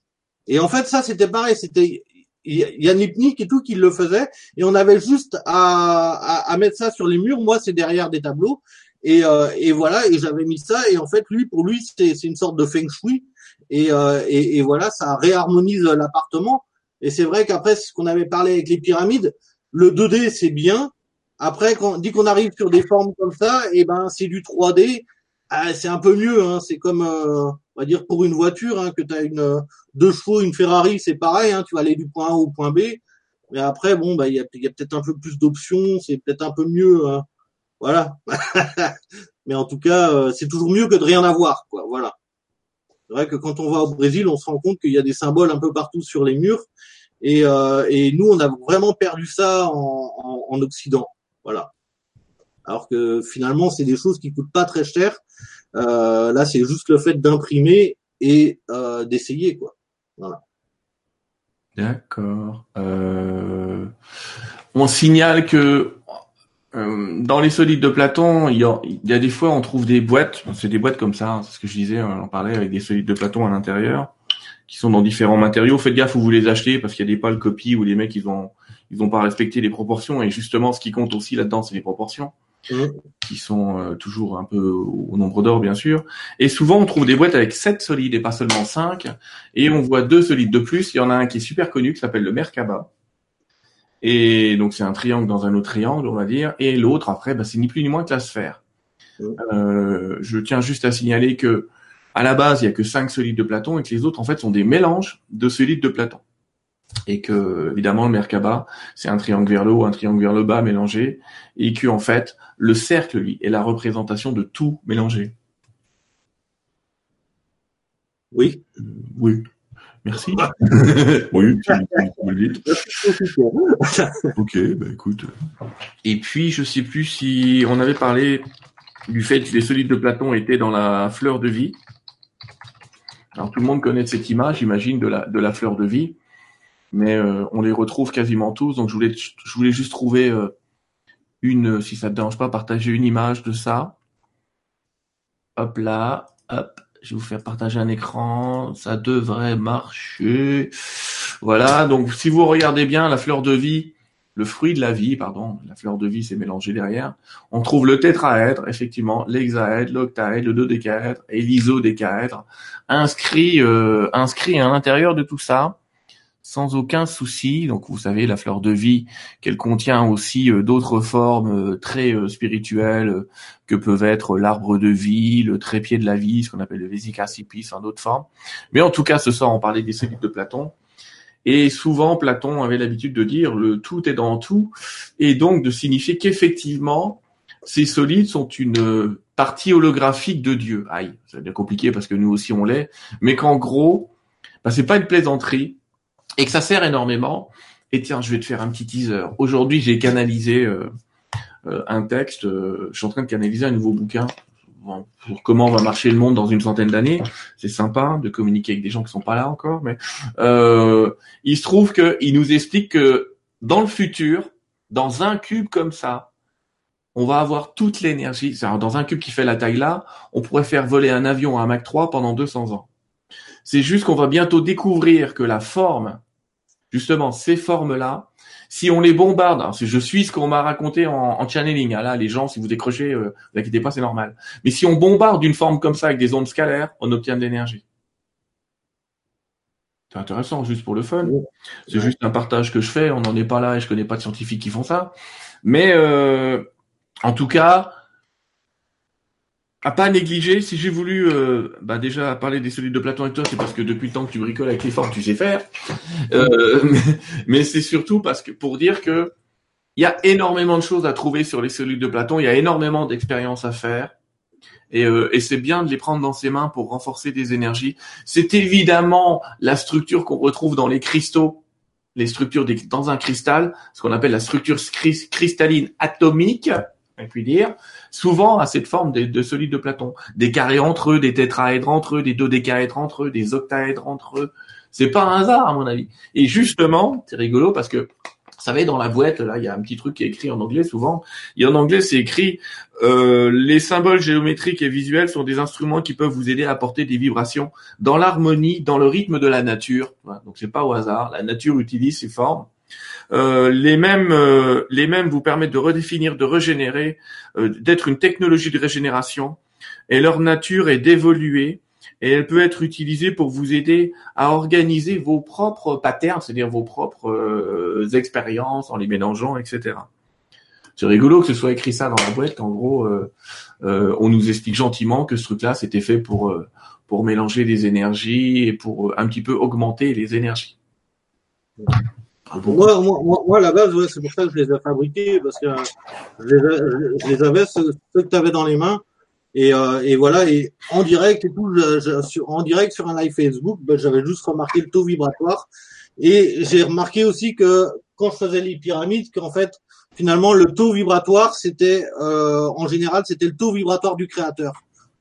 Et en fait, ça, c'était pareil, c'était Yannick et tout qui le faisait, et on avait juste à, mettre ça sur les murs. Moi, c'est derrière des tableaux, et, euh, et voilà, et j'avais mis ça, et en fait, lui, pour lui, c'est une sorte de feng shui, et, euh, et voilà, ça réharmonise l'appartement. Et c'est vrai qu'après, ce qu'on avait parlé avec les pyramides, le 2D, c'est bien, Après, quand dit qu'on arrive sur des formes comme ça, et eh ben c'est du 3D. Ah, c'est un peu mieux. Hein. C'est comme, euh, on va dire pour une voiture, hein, que tu as une deux chevaux, une Ferrari, c'est pareil. Hein, tu vas aller du point A au point B. Mais après, bon, bah il y a, y a peut-être un peu plus d'options. C'est peut-être un peu mieux. Hein. Voilà. *laughs* Mais en tout cas, euh, c'est toujours mieux que de rien avoir, quoi. Voilà. C'est vrai que quand on va au Brésil, on se rend compte qu'il y a des symboles un peu partout sur les murs. Et, euh, et nous, on a vraiment perdu ça en, en, en Occident. Voilà. Alors que finalement, c'est des choses qui coûtent pas très cher. Euh, là, c'est juste le fait d'imprimer et euh, d'essayer, quoi. Voilà. D'accord. Euh, on signale que euh, dans les solides de Platon, il y, a, des fois on trouve des boîtes, c'est des boîtes comme ça, hein, c'est ce que je disais, on en parlait avec des solides de Platon à l'intérieur, qui sont dans différents matériaux. Faites gaffe où vous les achetez parce qu'il y a des pâles copies où les mecs ils ont ils ont pas respecté les proportions et justement ce qui compte aussi là-dedans c'est les proportions mmh. qui sont euh, toujours un peu au nombre d'or bien sûr. Et souvent on trouve des boîtes avec sept solides et pas seulement cinq et on voit deux solides de plus. Il y en a un qui est super connu qui s'appelle le Merkaba et donc c'est un triangle dans un autre triangle, on va dire. Et l'autre, après, bah, c'est ni plus ni moins que la sphère. Euh, je tiens juste à signaler que à la base, il y a que cinq solides de Platon et que les autres, en fait, sont des mélanges de solides de Platon. Et que, évidemment, le Merkaba, c'est un triangle vers le haut, un triangle vers le bas mélangé, et que, en fait, le cercle, lui, est la représentation de tout mélangé. Oui. Euh, oui. Merci. *laughs* oui, tu, *laughs* ok, bah écoute. Et puis, je sais plus si on avait parlé du fait que les solides de Platon étaient dans la fleur de vie. Alors tout le monde connaît cette image, j'imagine, de la, de la fleur de vie, mais euh, on les retrouve quasiment tous. Donc je voulais, je voulais juste trouver euh, une, si ça te dérange pas, partager une image de ça. Hop là, hop. Je vais vous faire partager un écran. Ça devrait marcher. Voilà. Donc, si vous regardez bien la fleur de vie, le fruit de la vie, pardon, la fleur de vie c'est mélangé derrière. On trouve le tétraèdre, effectivement, l'hexaèdre, l'octaèdre, le dodécaèdre et l'isodécaèdre inscrit euh, inscrit à l'intérieur de tout ça sans aucun souci. Donc vous savez, la fleur de vie, qu'elle contient aussi euh, d'autres formes euh, très euh, spirituelles que peuvent être l'arbre de vie, le trépied de la vie, ce qu'on appelle le vésicacipis en d'autres formes. Mais en tout cas, ce soir, on parlait des solides de Platon. Et souvent, Platon avait l'habitude de dire le tout est dans tout, et donc de signifier qu'effectivement, ces solides sont une partie holographique de Dieu. Aïe, c'est bien compliqué parce que nous aussi on l'est, mais qu'en gros, bah, c'est pas une plaisanterie, et que ça sert énormément. Et tiens, je vais te faire un petit teaser. Aujourd'hui, j'ai canalisé euh, euh, un texte. Euh, je suis en train de canaliser un nouveau bouquin pour comment va marcher le monde dans une centaine d'années. C'est sympa de communiquer avec des gens qui sont pas là encore, mais il se trouve qu'il nous explique que dans le futur, dans un cube comme ça, on va avoir toute l'énergie. Dans un cube qui fait la taille là, on pourrait faire voler un avion à un Mach 3 pendant 200 ans. C'est juste qu'on va bientôt découvrir que la forme, justement, ces formes-là, si on les bombarde, alors je suis ce qu'on m'a raconté en, channeling, hein, là, les gens, si vous décrochez, euh, vous inquiétez pas, c'est normal. Mais si on bombarde une forme comme ça avec des ondes scalaires, on obtient de l'énergie. C'est intéressant, juste pour le fun. C'est juste un partage que je fais. On n'en est pas là et je connais pas de scientifiques qui font ça. Mais euh, en tout cas, à pas négliger, si j'ai voulu euh, bah déjà parler des solides de Platon avec toi, c'est parce que depuis le temps que tu bricoles avec les formes, tu sais faire. Euh, *laughs* mais, c'est surtout parce que pour dire que il y a énormément de choses à trouver sur les solides de Platon, il y a énormément d'expériences à faire. Et, euh, et c'est bien de les prendre dans ses mains pour renforcer des énergies. C'est évidemment la structure qu'on retrouve dans les cristaux, les structures des, dans un cristal, ce qu'on appelle la structure cristalline atomique on peut dire, souvent à cette forme de, de solides de Platon. Des carrés entre eux, des tétraèdres entre eux, des dodécaèdres entre eux, des octaèdres entre eux. C'est pas un hasard, à mon avis. Et justement, c'est rigolo parce que, vous savez, dans la boîte, là, il y a un petit truc qui est écrit en anglais souvent. Et en anglais, c'est écrit euh, les symboles géométriques et visuels sont des instruments qui peuvent vous aider à apporter des vibrations dans l'harmonie, dans le rythme de la nature. Donc c'est pas au hasard. La nature utilise ces formes euh, les mêmes, euh, les mêmes vous permettent de redéfinir, de régénérer, euh, d'être une technologie de régénération. Et leur nature est d'évoluer et elle peut être utilisée pour vous aider à organiser vos propres patterns, c'est-à-dire vos propres expériences en les mélangeant, etc. c'est rigolo que ce soit écrit ça dans la boîte. En gros, on nous explique gentiment que ce truc-là, c'était fait pour pour mélanger des énergies et pour un petit peu augmenter les énergies. Moi, moi, moi, à la base, ouais, c'est pour ça que je les ai fabriqués, parce que je les, je les avais, ceux, que tu avais dans les mains. Et, euh, et, voilà, et en direct et tout, je, sur, en direct sur un live Facebook, ben, j'avais juste remarqué le taux vibratoire. Et j'ai remarqué aussi que quand je faisais les pyramides, qu'en fait, finalement, le taux vibratoire, c'était, euh, en général, c'était le taux vibratoire du créateur.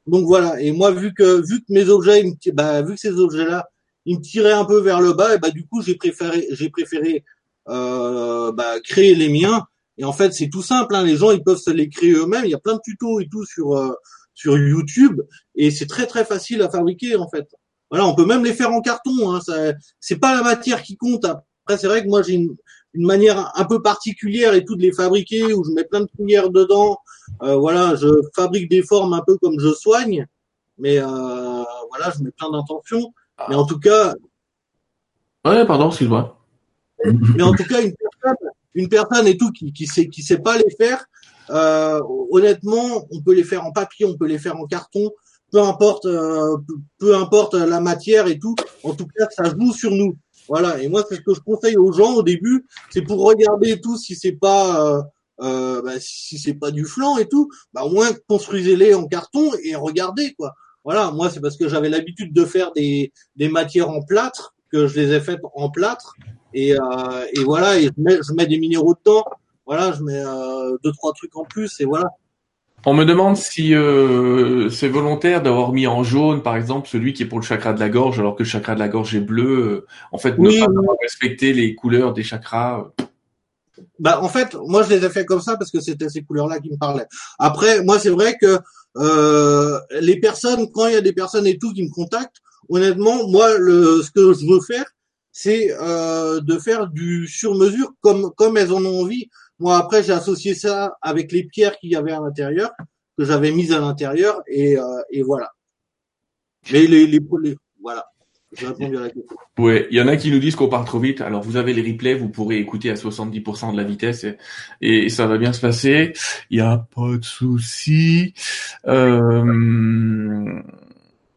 Donc voilà. Et moi, vu que, vu que mes objets, bah, vu que ces objets-là, il me tirait un peu vers le bas et bah du coup j'ai préféré j'ai préféré euh, bah, créer les miens. Et en fait c'est tout simple hein, les gens ils peuvent se les créer eux-mêmes. Il y a plein de tutos et tout sur euh, sur YouTube. Et c'est très très facile à fabriquer en fait. Voilà on peut même les faire en carton hein, ça c'est pas la matière qui compte. Après c'est vrai que moi j'ai une, une manière un peu particulière et tout de les fabriquer où je mets plein de cuillères dedans. Euh, voilà je fabrique des formes un peu comme je soigne. Mais euh, voilà je mets plein d'intentions mais en tout cas. Ouais, pardon, excuse-moi. Mais en tout cas, une personne, une personne et tout qui, qui sait, qui sait pas les faire, euh, honnêtement, on peut les faire en papier, on peut les faire en carton, peu importe, euh, peu, importe la matière et tout. En tout cas, ça joue sur nous. Voilà. Et moi, c'est ce que je conseille aux gens au début, c'est pour regarder tout si c'est pas, euh, euh bah, si c'est pas du flanc et tout, bah au moins construisez-les en carton et regardez quoi. Voilà, moi c'est parce que j'avais l'habitude de faire des, des matières en plâtre que je les ai faites en plâtre et, euh, et voilà et je mets, je mets des minéraux dedans. Voilà, je mets euh, deux trois trucs en plus et voilà. On me demande si euh, c'est volontaire d'avoir mis en jaune, par exemple, celui qui est pour le chakra de la gorge, alors que le chakra de la gorge est bleu. En fait, ne pas respecter les couleurs des chakras. Bah, en fait, moi, je les ai fait comme ça parce que c'était ces couleurs-là qui me parlaient. Après, moi, c'est vrai que euh, les personnes, quand il y a des personnes et tout qui me contactent, honnêtement, moi, le, ce que je veux faire, c'est euh, de faire du sur-mesure comme comme elles en ont envie. Moi, après, j'ai associé ça avec les pierres qu'il y avait à l'intérieur, que j'avais mises à l'intérieur, et, euh, et voilà. Mais les, les, les voilà. Ouais, il y en a qui nous disent qu'on part trop vite. Alors vous avez les replays, vous pourrez écouter à 70% de la vitesse et, ça va bien se passer. Il y a pas de souci. Euh...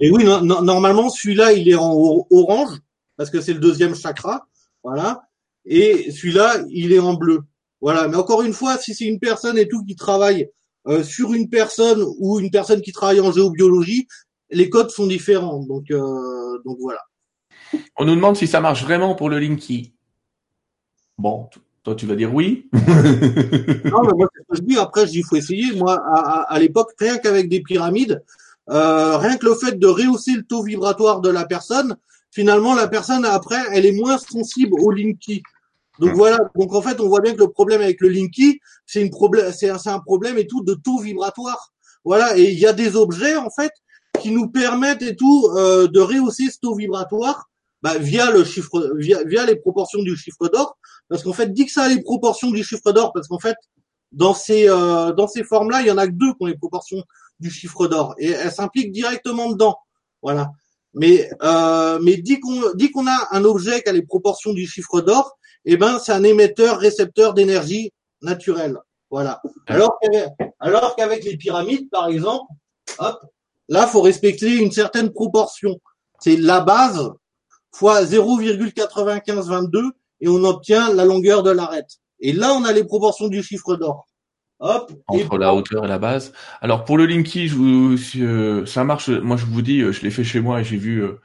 Et oui, normalement celui-là il est en orange parce que c'est le deuxième chakra, voilà. Et celui-là il est en bleu, voilà. Mais encore une fois, si c'est une personne et tout qui travaille euh, sur une personne ou une personne qui travaille en géobiologie, les codes sont différents. Donc, euh, donc voilà. On nous demande si ça marche vraiment pour le Linky. Bon, toi tu vas dire oui. *laughs* non, mais moi je dis. Après, je dis faut essayer. Moi, à, l'époque, rien qu'avec des pyramides, euh, rien que le fait de rehausser le taux vibratoire de la personne, finalement la personne après, elle est moins sensible au Linky. Donc hmm. voilà. Donc en fait, on voit bien que le problème avec le Linky, c'est une problème, c'est un problème et tout de taux vibratoire. Voilà. Et il y a des objets en fait qui nous permettent et tout euh, de rehausser ce taux vibratoire bah, via le chiffre, via, via les proportions du chiffre d'or, parce qu'en fait, dit que ça a les proportions du chiffre d'or, parce qu'en fait, dans ces euh, dans ces formes-là, il y en a que deux qui ont les proportions du chiffre d'or, et elles s'impliquent directement dedans, voilà. Mais euh, mais dit qu'on dit qu'on a un objet qui a les proportions du chiffre d'or, eh ben c'est un émetteur récepteur d'énergie naturelle, voilà. Alors qu'avec alors qu'avec les pyramides, par exemple, hop, là faut respecter une certaine proportion. C'est la base fois 0,9522 et on obtient la longueur de l'arête. Et là, on a les proportions du chiffre d'or. Hop. Entre la hauteur et la base. Alors pour le Linky, je vous, euh, ça marche. Moi, je vous dis, euh, je l'ai fait chez moi et j'ai vu euh,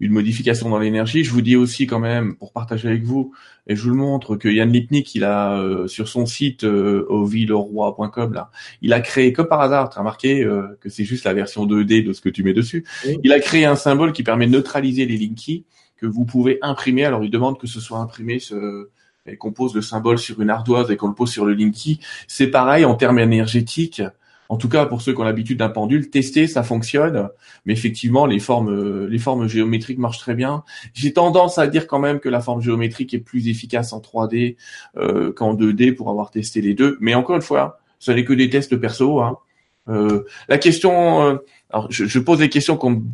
une modification dans l'énergie. Je vous dis aussi quand même, pour partager avec vous, et je vous le montre, que Yann Lipnik, il a sur son site villeroy.com là, il a créé comme par hasard, tu as remarqué que c'est juste la version 2D de ce que tu mets dessus. Il a créé un symbole qui permet de neutraliser les Linky que vous pouvez imprimer. Alors, il demande que ce soit imprimé, ce, et qu'on pose le symbole sur une ardoise et qu'on le pose sur le Linky. C'est pareil en termes énergétiques. En tout cas, pour ceux qui ont l'habitude d'un pendule, tester, ça fonctionne. Mais effectivement, les formes, les formes géométriques marchent très bien. J'ai tendance à dire quand même que la forme géométrique est plus efficace en 3D euh, qu'en 2D pour avoir testé les deux. Mais encore une fois, ce n'est que des tests perso. Hein. Euh, la question, euh, alors je, je, pose des questions qu'on,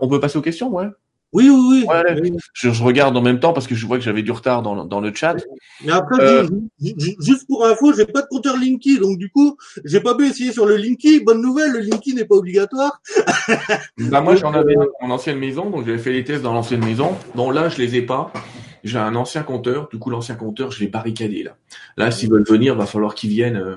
on peut passer aux questions, ouais. Oui, oui, oui. Je, regarde en même temps parce que je vois que j'avais du retard dans, dans le chat. Mais après, euh, juste pour info, j'ai pas de compteur Linky, donc du coup, j'ai pas pu essayer sur le Linky. Bonne nouvelle, le Linky n'est pas obligatoire. *laughs* bah moi, j'en avais dans mon ancienne maison, donc j'avais fait les tests dans l'ancienne maison. Bon là, je les ai pas. J'ai un ancien compteur, du coup l'ancien compteur, je l'ai barricadé là. Là, s'ils veulent venir, va falloir qu'ils viennent. Euh,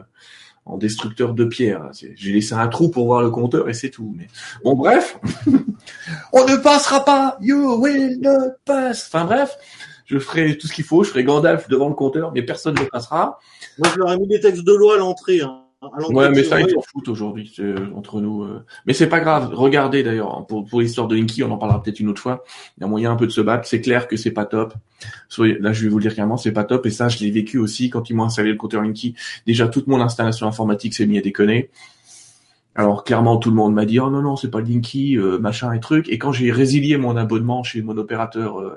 en destructeur de pierre. J'ai laissé un trou pour voir le compteur et c'est tout. Mais bon, bref, *laughs* on ne passera pas. You will not pass. Enfin bref, je ferai tout ce qu'il faut. Je ferai Gandalf devant le compteur, mais personne ne passera. Moi, je leur ai mis des textes de loi à l'entrée. Hein. Ouais, mais ça, ils s'en foutent aujourd'hui entre nous. Euh. Mais c'est pas grave. Regardez d'ailleurs, hein, pour, pour l'histoire de Linky, on en parlera peut-être une autre fois. Il y a moyen un peu de se battre. C'est clair que c'est pas top. là, je vais vous le dire clairement, c'est pas top. Et ça, je l'ai vécu aussi quand ils m'ont installé le compteur Linky. Déjà, toute mon installation informatique s'est mise à déconner. Alors clairement, tout le monde m'a dit oh non non, c'est pas Linky, euh, machin et truc. Et quand j'ai résilié mon abonnement chez mon opérateur, euh,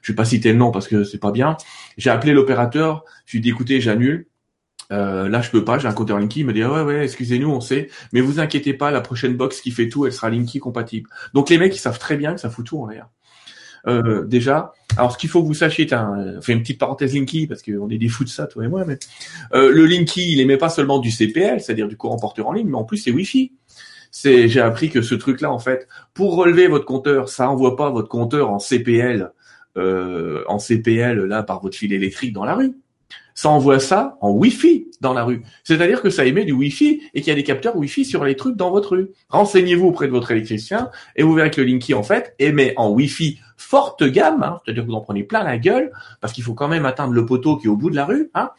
je vais pas citer le nom parce que c'est pas bien. J'ai appelé l'opérateur. Je lui ai dit écoutez, j'annule euh, là, je peux pas, j'ai un compteur Linky. Il me dit, ouais, ouais, excusez-nous, on sait. Mais vous inquiétez pas, la prochaine box qui fait tout, elle sera Linky compatible. Donc, les mecs, ils savent très bien que ça fout tout en l'air. Euh, déjà, alors ce qu'il faut que vous sachiez, un, fait une petite parenthèse Linky parce qu'on est des fous de ça, toi et moi, mais euh, le Linky, il émet pas seulement du CPL, c'est-à-dire du courant porteur en ligne, mais en plus c'est Wi-Fi. C'est, j'ai appris que ce truc-là, en fait, pour relever votre compteur, ça envoie pas votre compteur en CPL, en CPL là par votre fil électrique dans la rue ça envoie ça en Wi-Fi dans la rue. C'est-à-dire que ça émet du Wi-Fi et qu'il y a des capteurs Wi-Fi sur les trucs dans votre rue. Renseignez-vous auprès de votre électricien et vous verrez que le Linky, en fait, émet en Wi-Fi forte gamme, hein, c'est-à-dire que vous en prenez plein la gueule, parce qu'il faut quand même atteindre le poteau qui est au bout de la rue, hein,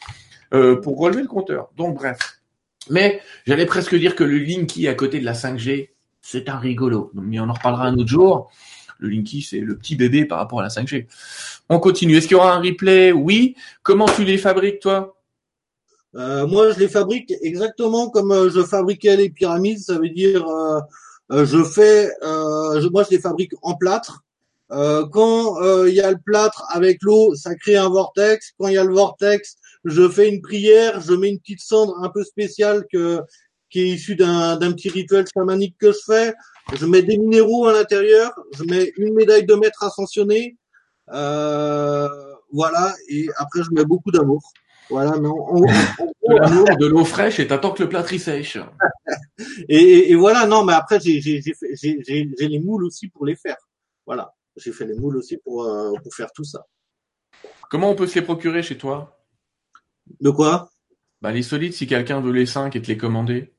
euh, pour relever le compteur. Donc bref. Mais j'allais presque dire que le Linky à côté de la 5G, c'est un rigolo. Mais on en reparlera un autre jour. Le Linky, c'est le petit bébé par rapport à la 5G. On continue. Est-ce qu'il y aura un replay? Oui. Comment tu les fabriques, toi? Euh, Moi, je les fabrique exactement comme euh, je fabriquais les pyramides. Ça veut dire, euh, je fais, moi, je les fabrique en plâtre. quand il y a le plâtre avec l'eau, ça crée un vortex. Quand il y a le vortex, je fais une prière, je mets une petite cendre un peu spéciale que qui est issue d'un petit rituel chamanique que je fais. Je mets des minéraux à l'intérieur, je mets une médaille de maître ascensionné, euh, voilà, et après je mets beaucoup d'amour. Voilà, non. de l'eau fraîche et t'attends que le plâtre sèche. *laughs* et, et, voilà, non, mais après j'ai les moules aussi pour les faire. Voilà, j'ai fait les moules aussi pour euh, pour faire tout ça. Comment on peut se les procurer chez toi? De quoi? Bah les solides, si quelqu'un veut les 5 et te les commander.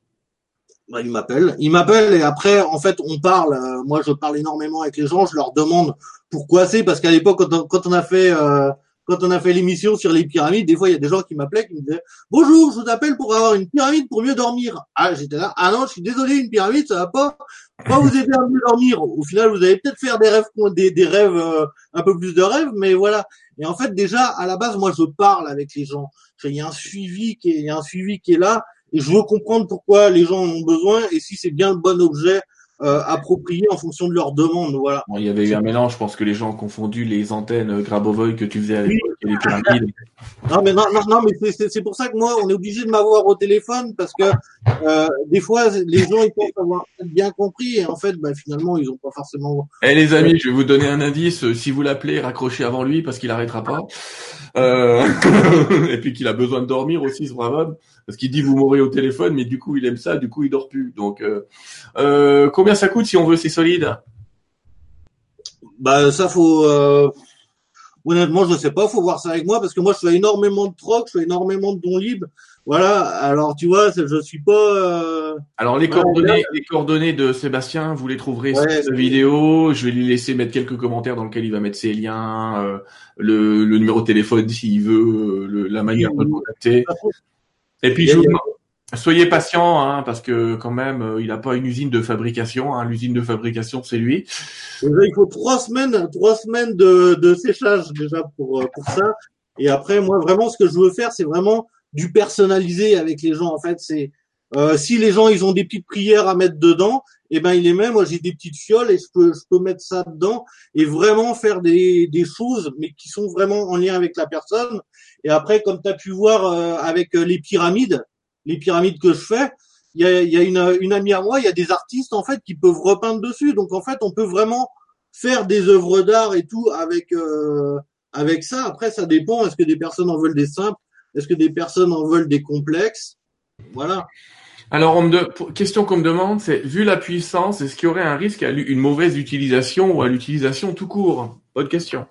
Bah, il m'appelle. Il m'appelle et après, en fait, on parle. Euh, moi, je parle énormément avec les gens. Je leur demande pourquoi c'est parce qu'à l'époque, quand, on a fait euh, quand on a fait l'émission sur les pyramides, des fois, il y a des gens qui m'appelaient qui me disaient bonjour, je vous appelle pour avoir une pyramide pour mieux dormir. Ah, j'étais là. Ah non, je suis désolé, une pyramide, ça va pas pas vous aider à mieux dormir. Au final, vous allez peut-être faire des rêves des, des rêves euh, un peu plus de rêves, mais voilà. Et en fait, déjà à la base, moi, je parle avec les gens. Il y a un suivi qui est, il y a un suivi qui est là et je veux comprendre pourquoi les gens en ont besoin et si c'est bien le bon objet euh, approprié en fonction de leur demande. Voilà. il y avait eu un mélange. Je pense que les gens ont confondu les antennes Grabovoi que tu faisais avec les pyramides. *laughs* non, mais non, non, non mais c'est pour ça que moi, on est obligé de m'avoir au téléphone parce que euh, des fois, les gens ils pensent avoir bien compris et en fait, bah, finalement, ils ont pas forcément. Eh les amis, je vais vous donner un indice. Si vous l'appelez, raccrochez avant lui parce qu'il arrêtera pas. Euh... *laughs* et puis qu'il a besoin de dormir aussi, ce brave homme parce qu'il dit vous mourrez au téléphone, mais du coup il aime ça, du coup il dort plus. Donc euh, euh, combien ça coûte si on veut c'est solide? Bah ça faut euh, honnêtement je ne sais pas, faut voir ça avec moi parce que moi je fais énormément de troc, je fais énormément de dons libres. Voilà, alors tu vois, je suis pas. Alors les coordonnées, les coordonnées de Sébastien, vous les trouverez sur cette vidéo. Je vais lui laisser mettre quelques commentaires dans lesquels il va mettre ses liens, le, numéro de téléphone s'il veut, la manière de le contacter. Et puis, soyez patient, hein, parce que quand même, euh, il n'a pas une usine de fabrication. Hein, L'usine de fabrication, c'est lui. il faut trois semaines, trois semaines de, de séchage déjà pour euh, pour ça. Et après, moi, vraiment, ce que je veux faire, c'est vraiment du personnalisé avec les gens. En fait, c'est euh, si les gens ils ont des petites prières à mettre dedans, eh ben il les met. Moi, j'ai des petites fioles et je peux je peux mettre ça dedans et vraiment faire des des choses, mais qui sont vraiment en lien avec la personne. Et après, comme tu as pu voir euh, avec euh, les pyramides, les pyramides que je fais, il y a, y a une, une amie à moi, il y a des artistes en fait qui peuvent repeindre dessus. Donc en fait, on peut vraiment faire des œuvres d'art et tout avec euh, avec ça. Après, ça dépend. Est-ce que des personnes en veulent des simples? Est-ce que des personnes en veulent des complexes? Voilà. Alors, on me question qu'on me demande, c'est vu la puissance, est-ce qu'il y aurait un risque à une mauvaise utilisation ou à l'utilisation tout court? Bonne question.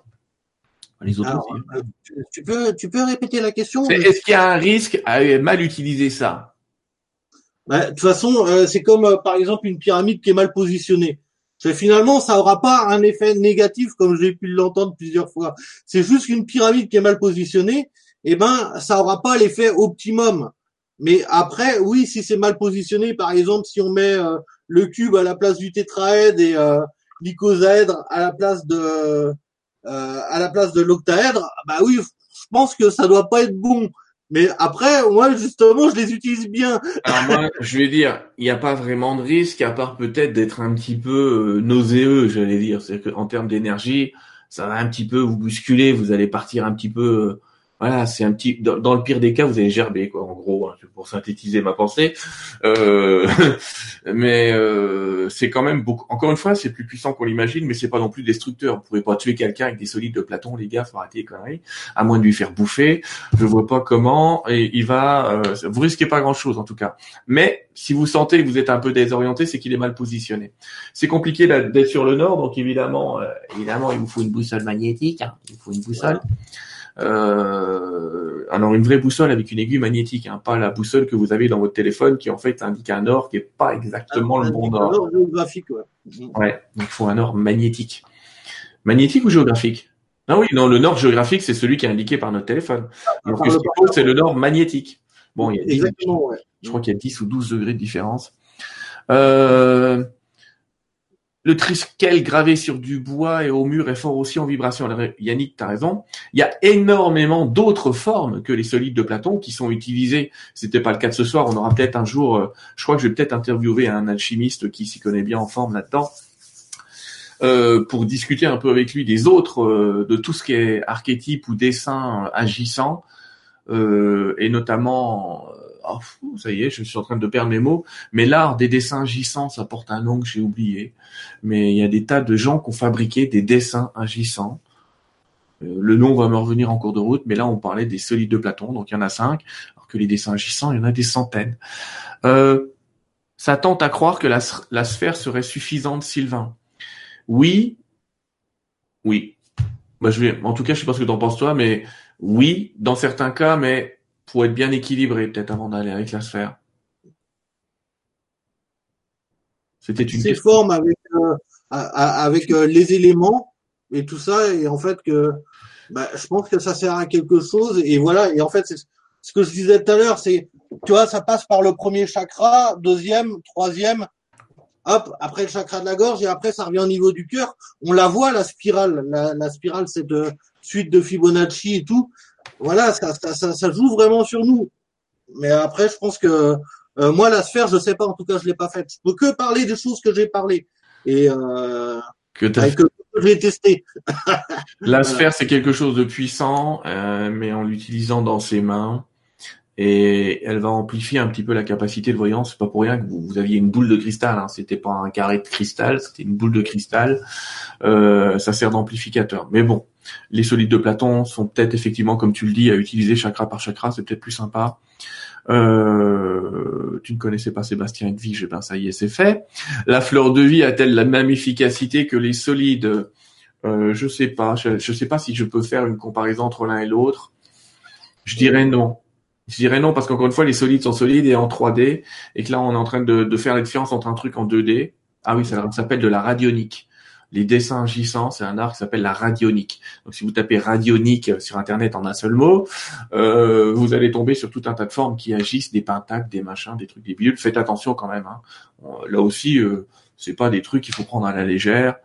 Les autres aussi. Euh, tu, peux, tu peux répéter la question Est-ce qu'il y a un risque à mal utiliser ça? Bah, De toute façon, euh, c'est comme euh, par exemple une pyramide qui est mal positionnée. Finalement, ça aura pas un effet négatif comme j'ai pu l'entendre plusieurs fois. C'est juste qu'une pyramide qui est mal positionnée, eh ben, ça aura pas l'effet optimum. Mais après, oui, si c'est mal positionné, par exemple, si on met le cube à la place du tétraèdre et euh, l'icosaèdre à la place de euh, à la place de l'octaèdre, bah oui, je pense que ça doit pas être bon. Mais après, moi, justement, je les utilise bien. Alors moi, je vais dire, il n'y a pas vraiment de risque, à part peut-être d'être un petit peu euh, nauséeux, j'allais dire. C'est qu'en termes d'énergie, ça va un petit peu vous bousculer, vous allez partir un petit peu voilà, c'est un petit. Dans, le pire des cas, vous allez gerber, quoi. En gros, hein, pour synthétiser ma pensée. Euh, *laughs* mais euh, c'est quand même beaucoup. Encore une fois, c'est plus puissant qu'on l'imagine, mais c'est pas non plus destructeur. Vous pouvez pas tuer quelqu'un avec des solides de Platon, les gars. Faut arrêter les conneries. À moins de lui faire bouffer. Je vois pas comment. Et il va. Euh, vous risquez pas grand-chose, en tout cas. Mais si vous sentez que vous êtes un peu désorienté, c'est qu'il est mal positionné. C'est compliqué d'être sur le nord, donc évidemment, évidemment, il vous faut une boussole magnétique. Hein. Il vous faut une boussole. Euh, alors une vraie boussole avec une aiguille magnétique, hein, pas la boussole que vous avez dans votre téléphone qui en fait indique un nord qui est pas exactement le bon nord. Un nord géographique, ouais. Ouais, donc il faut un nord magnétique. Magnétique ou géographique? Ah oui, non, le nord géographique c'est celui qui est indiqué par notre téléphone. Alors ce qu'il faut c'est le nord magnétique. Bon, il y a Exactement, ouais. je crois qu'il y a 10 ou 12 degrés de différence. Euh, le triskel gravé sur du bois et au mur est fort aussi en vibration. Yannick, tu as raison. Il y a énormément d'autres formes que les solides de Platon qui sont utilisées. C'était pas le cas de ce soir. On aura peut-être un jour, euh, je crois que je vais peut-être interviewer un alchimiste qui s'y connaît bien en forme là-dedans. Euh, pour discuter un peu avec lui des autres, euh, de tout ce qui est archétype ou dessin agissant, et notamment oh, ça y est, je suis en train de perdre mes mots. Mais l'art des dessins agissants, ça porte un nom que j'ai oublié. Mais il y a des tas de gens qui ont fabriqué des dessins agissants. Euh, le nom va me revenir en cours de route, mais là on parlait des solides de Platon, donc il y en a cinq, alors que les dessins agissants, il y en a des centaines. Euh, ça tente à croire que la, sphère serait suffisante, Sylvain. Oui, oui. Bah, en tout cas, je sais pas ce que t'en penses toi, mais oui, dans certains cas, mais faut être bien équilibré peut-être avant d'aller avec la sphère. C'était une Ces formes avec euh, avec euh, les éléments et tout ça et en fait que bah, je pense que ça sert à quelque chose et voilà et en fait c'est ce que je disais tout à l'heure c'est tu vois ça passe par le premier chakra deuxième troisième hop après le chakra de la gorge et après ça revient au niveau du cœur on la voit la spirale la, la spirale cette suite de Fibonacci et tout voilà, ça, ça, ça, joue vraiment sur nous. Mais après, je pense que euh, moi, la sphère, je sais pas. En tout cas, je l'ai pas faite. Je peux que parler des choses que j'ai parlé et euh, que, que j'ai testé. *laughs* la sphère, c'est quelque chose de puissant, euh, mais en l'utilisant dans ses mains. Et elle va amplifier un petit peu la capacité de voyance. C'est pas pour rien que vous, aviez une boule de cristal. Hein. C'était pas un carré de cristal, c'était une boule de cristal. Euh, ça sert d'amplificateur. Mais bon, les solides de Platon sont peut-être effectivement, comme tu le dis, à utiliser chakra par chakra, c'est peut-être plus sympa. Euh, tu ne connaissais pas Sébastien Edwige, eh ben ça y est, c'est fait. La fleur de vie a-t-elle la même efficacité que les solides? Euh, Je sais pas. Je, je sais pas si je peux faire une comparaison entre l'un et l'autre. Je dirais non. Je dirais non parce qu'encore une fois, les solides sont solides et en 3D, et que là, on est en train de, de faire la différence entre un truc en 2D. Ah oui, ça s'appelle de la radionique les dessins agissants, c'est un art qui s'appelle la radionique. Donc si vous tapez radionique sur internet en un seul mot, euh, vous allez tomber sur tout un tas de formes qui agissent, des pentacles, des machins, des trucs, des bidules. Faites attention quand même. Hein. Là aussi, euh, c'est pas des trucs qu'il faut prendre à la légère.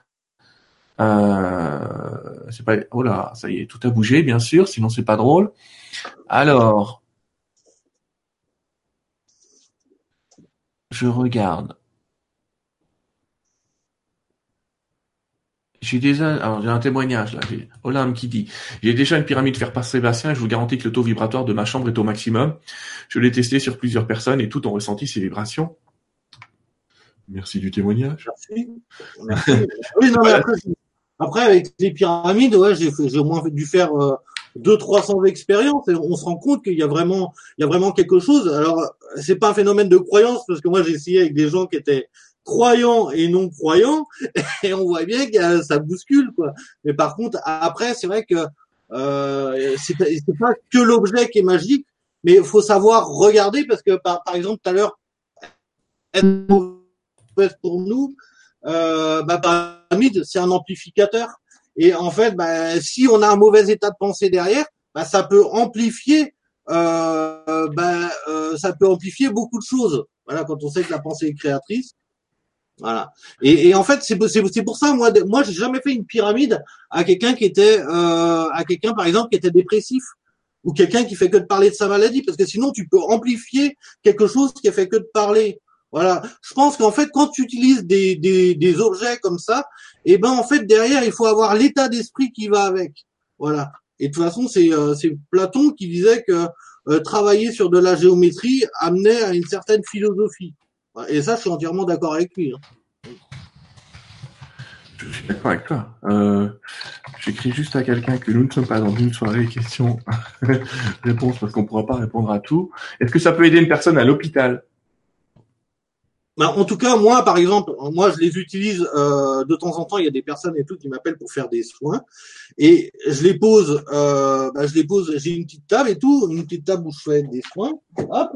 Euh, c'est pas. Oh là, ça y est, tout a bougé, bien sûr. Sinon, c'est pas drôle. Alors, je regarde. J'ai déjà, alors j'ai un témoignage là, j'ai Olympe qui dit, j'ai déjà une pyramide faire par Sébastien je vous garantis que le taux vibratoire de ma chambre est au maximum. Je l'ai testé sur plusieurs personnes et toutes ont ressenti ces vibrations. Merci du témoignage. Merci. *laughs* oui, non, mais après, avec les pyramides, ouais, j'ai j'ai au moins dû faire euh, deux, trois cents expériences et on se rend compte qu'il y a vraiment, il y a vraiment quelque chose. Alors, c'est pas un phénomène de croyance parce que moi, j'ai essayé avec des gens qui étaient croyants et non croyants *laughs* et on voit bien que ça bouscule, quoi. Mais par contre, après, c'est vrai que euh, c'est pas que l'objet qui est magique, mais il faut savoir regarder parce que par, par exemple tout à l'heure pour nous euh, bah, pyramide c'est un amplificateur et en fait bah, si on a un mauvais état de pensée derrière bah, ça peut amplifier euh, bah, euh, ça peut amplifier beaucoup de choses voilà quand on sait que la pensée est créatrice voilà. Et, et en fait, c'est pour ça moi moi j'ai jamais fait une pyramide à quelqu'un qui était euh, à quelqu'un par exemple qui était dépressif ou quelqu'un qui fait que de parler de sa maladie parce que sinon tu peux amplifier quelque chose qui a fait que de parler. Voilà. Je pense qu'en fait quand tu utilises des, des, des objets comme ça, et eh ben en fait derrière il faut avoir l'état d'esprit qui va avec. Voilà. Et de toute façon c'est euh, Platon qui disait que euh, travailler sur de la géométrie amenait à une certaine philosophie. Et ça, je suis entièrement d'accord avec lui. Hein. Je suis d'accord avec toi. Euh, J'écris juste à quelqu'un que nous ne sommes pas dans une soirée questions-réponses *laughs* parce qu'on ne pourra pas répondre à tout. Est-ce que ça peut aider une personne à l'hôpital? Bah, en tout cas, moi, par exemple, moi, je les utilise euh, de temps en temps. Il y a des personnes et tout qui m'appellent pour faire des soins, et je les pose. Euh, bah, je les pose. J'ai une petite table et tout, une petite table où je fais des soins. Hop,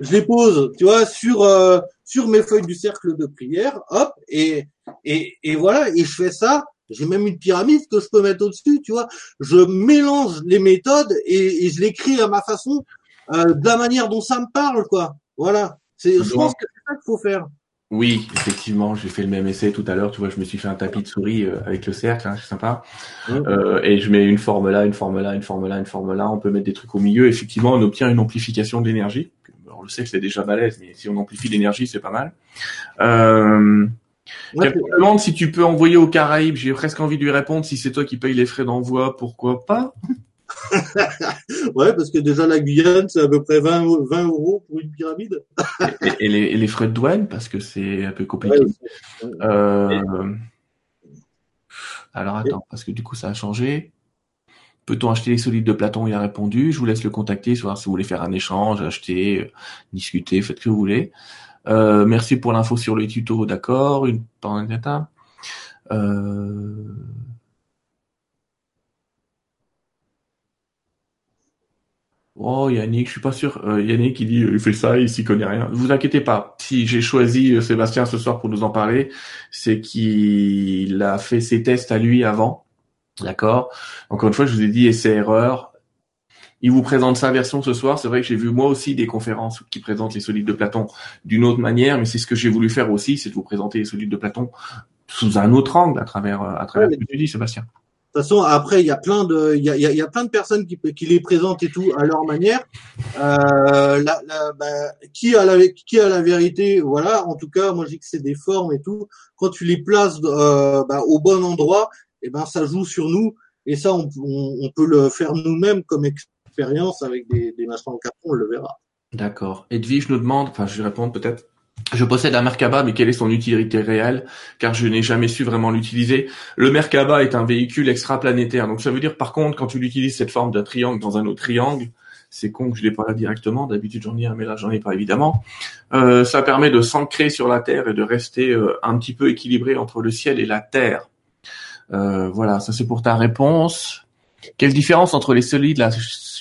je les pose, tu vois, sur euh, sur mes feuilles du cercle de prière, hop, et et et voilà, et je fais ça. J'ai même une pyramide que je peux mettre au-dessus, tu vois. Je mélange les méthodes et, et je l'écris à ma façon, euh, de la manière dont ça me parle, quoi. Voilà. C'est, je pense que c'est ça qu'il faut faire. Oui, effectivement, j'ai fait le même essai tout à l'heure. Tu vois, je me suis fait un tapis de souris euh, avec le cercle, hein, c'est sympa. Euh, et je mets une forme là, une forme là, une forme là, une forme là. On peut mettre des trucs au milieu. Effectivement, on obtient une amplification de l'énergie on le sait que c'est déjà balèze, mais si on amplifie l'énergie, c'est pas mal. Euh, me demande si tu peux envoyer aux Caraïbes. J'ai presque envie de lui répondre si c'est toi qui payes les frais d'envoi, pourquoi pas? *laughs* Ouais, parce que déjà la Guyane, c'est à peu près 20, 20 euros pour une pyramide. et, les, frais de douane, parce que c'est un peu compliqué. Euh, alors attends, parce que du coup ça a changé. Peut-on acheter les solides de Platon Il a répondu. Je vous laisse le contacter, si vous voulez faire un échange, acheter, euh, discuter, faites ce que vous voulez. Euh, merci pour l'info sur le tuto, d'accord. Une euh... Oh Yannick, je suis pas sûr. Euh, Yannick il dit il fait ça, il s'y connaît rien. Vous inquiétez pas. Si j'ai choisi Sébastien ce soir pour nous en parler, c'est qu'il a fait ses tests à lui avant D'accord Encore une fois, je vous ai dit essai-erreur. Il vous présente sa version ce soir. C'est vrai que j'ai vu moi aussi des conférences qui présentent les solides de Platon d'une autre manière, mais c'est ce que j'ai voulu faire aussi, c'est de vous présenter les solides de Platon sous un autre angle à travers à travers ce que tu dis, Sébastien. De toute façon, après, il y a plein de, il y a, y a, plein de personnes qui, qui les présentent et tout à leur manière. Euh, la, la, bah, qui a la, qui a la vérité, voilà. En tout cas, moi, je dis que c'est des formes et tout. Quand tu les places euh, bah, au bon endroit, eh ben ça joue sur nous et ça on, on, peut le faire nous-mêmes comme expérience avec des, des machins en carton, on le verra. D'accord. Edwige nous demande, enfin je vais répondre peut-être. Je possède un Merkaba, mais quelle est son utilité réelle? Car je n'ai jamais su vraiment l'utiliser. Le Merkaba est un véhicule extraplanétaire, donc ça veut dire par contre quand tu l'utilises cette forme d'un triangle dans un autre triangle, c'est con que je l'ai pas là directement. D'habitude j'en ai un, mais là j'en ai pas évidemment. Euh, ça permet de s'ancrer sur la Terre et de rester euh, un petit peu équilibré entre le ciel et la Terre. Euh, voilà, ça c'est pour ta réponse. Quelle différence entre les solides, la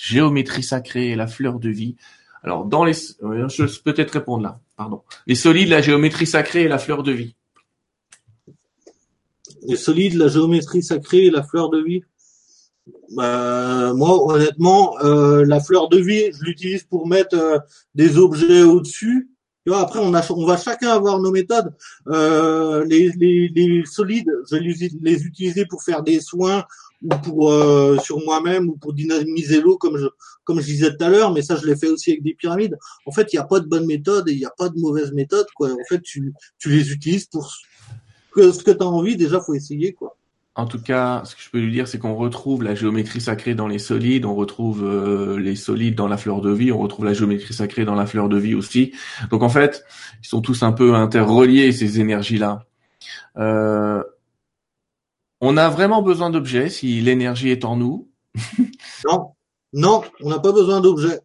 géométrie sacrée et la fleur de vie? Alors, dans les, je peux peut-être répondre là. Pardon. Les solides, la géométrie sacrée et la fleur de vie. Les solides, la géométrie sacrée et la fleur de vie? Bah, moi, honnêtement, euh, la fleur de vie, je l'utilise pour mettre euh, des objets au-dessus après, on, a, on va chacun avoir nos méthodes. Euh, les, les, les, solides, je vais les utiliser pour faire des soins ou pour euh, sur moi-même ou pour dynamiser l'eau, comme je comme je disais tout à l'heure. Mais ça, je l'ai fait aussi avec des pyramides. En fait, il n'y a pas de bonne méthode et il n'y a pas de mauvaise méthode. Quoi. En fait, tu, tu les utilises pour ce que tu as envie. Déjà, faut essayer. quoi. En tout cas, ce que je peux lui dire, c'est qu'on retrouve la géométrie sacrée dans les solides, on retrouve euh, les solides dans la fleur de vie, on retrouve la géométrie sacrée dans la fleur de vie aussi. Donc en fait, ils sont tous un peu interreliés ces énergies-là. Euh, On a vraiment besoin d'objets si l'énergie est en nous. non, non, on n'a pas besoin d'objets.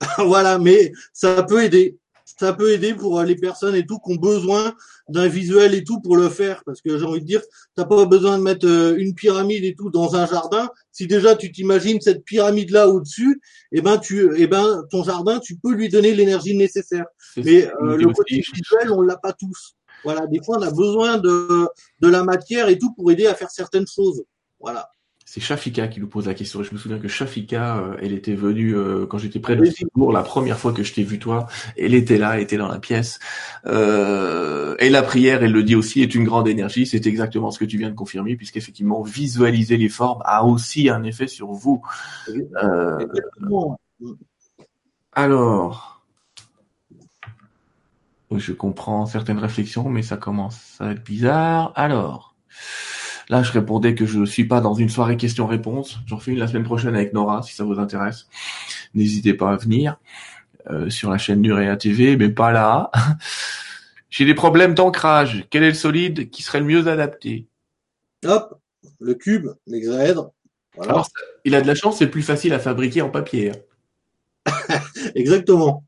*laughs* voilà, mais ça peut aider ça peut aider pour euh, les personnes et tout qui ont besoin d'un visuel et tout pour le faire. Parce que j'ai envie de dire, t'as pas besoin de mettre euh, une pyramide et tout dans un jardin. Si déjà tu t'imagines cette pyramide là au-dessus, eh ben tu, eh ben ton jardin, tu peux lui donner l'énergie nécessaire. Mais euh, le côté visuel, on l'a pas tous. Voilà, des fois on a besoin de de la matière et tout pour aider à faire certaines choses. Voilà c'est Shafika qui nous pose la question. Je me souviens que Shafika, euh, elle était venue euh, quand j'étais près de Strasbourg, la première fois que je t'ai vu toi, elle était là, elle était dans la pièce. Euh, et la prière, elle le dit aussi, est une grande énergie. C'est exactement ce que tu viens de confirmer, puisqu'effectivement, visualiser les formes a aussi un effet sur vous. alors, je comprends certaines réflexions, mais ça commence à être bizarre. Alors. Là, je répondais que je ne suis pas dans une soirée questions-réponses. J'en fais une la semaine prochaine avec Nora, si ça vous intéresse. N'hésitez pas à venir euh, sur la chaîne Nurea TV, mais pas là. *laughs* J'ai des problèmes d'ancrage. Quel est le solide qui serait le mieux adapté? Hop, le cube, l'hexaèdre. Voilà. il a de la chance, c'est plus facile à fabriquer en papier. *laughs* Exactement.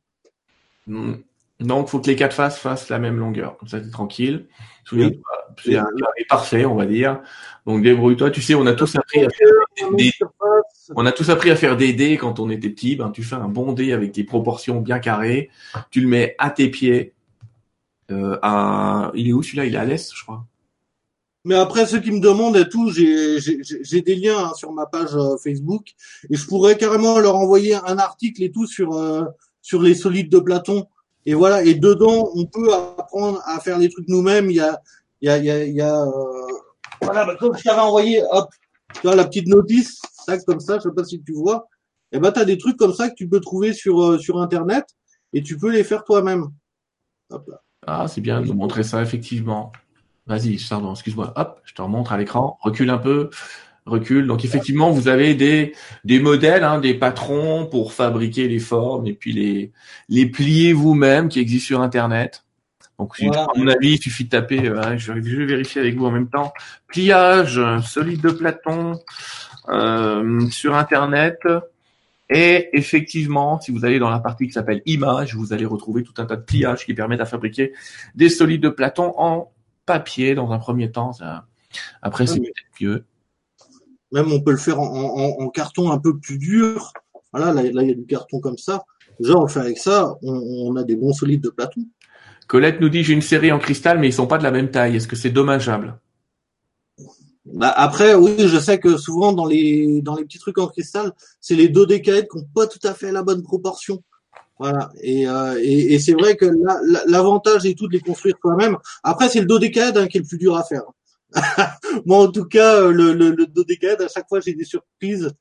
Hmm. Donc, faut que les quatre faces fassent la même longueur. Comme ça, tu es tranquille. Souviens-toi, c'est un parfait, on va dire. Donc, débrouille-toi. Tu sais, on a tous appris à faire des, des dés quand on était petit. Ben, tu fais un bon dé avec des proportions bien carrées. Tu le mets à tes pieds. Euh. Il est où celui-là? Il est à l'est, je crois. Mais après, ceux qui me demandent et tout, j'ai des liens hein, sur ma page euh, Facebook et je pourrais carrément leur envoyer un article et tout sur euh, sur les solides de Platon et voilà, et dedans, on peut apprendre à faire les trucs nous-mêmes. Il y a, il y a, y a, y a euh... voilà, bah, comme je t'avais envoyé, hop, tu vois la petite notice, tac comme ça, je sais pas si tu vois. Et eh ben, t'as des trucs comme ça que tu peux trouver sur euh, sur internet et tu peux les faire toi-même. Ah, c'est bien de nous montrer ça effectivement. Vas-y, pardon, excuse-moi. Hop, je te remontre à l'écran. Recule un peu recul. Donc effectivement, vous avez des des modèles, hein, des patrons pour fabriquer les formes et puis les les plier vous-même qui existent sur Internet. Donc à mon avis, il suffit de taper. Euh, je, vais vérifier avec vous en même temps. Pliage solide de Platon euh, sur Internet. Et effectivement, si vous allez dans la partie qui s'appelle images, vous allez retrouver tout un tas de pliages qui permettent de fabriquer des solides de Platon en papier dans un premier temps. Après, c'est peut-être mieux. Même on peut le faire en, carton un peu plus dur. Voilà, là, il y a du carton comme ça. Déjà, on le fait avec ça, on, a des bons solides de Platon. Colette nous dit j'ai une série en cristal, mais ils sont pas de la même taille. Est-ce que c'est dommageable? Bah après, oui, je sais que souvent dans les dans petits trucs en cristal, c'est les dodécaèdres qui n'ont pas tout à fait la bonne proportion. Voilà. Et, euh, c'est vrai que l'avantage est tout de les construire toi-même. Après, c'est le dodécaèdre hein, qui est le plus dur à faire. *laughs* Moi, en tout cas, euh, le, le, le à chaque fois, j'ai des surprises.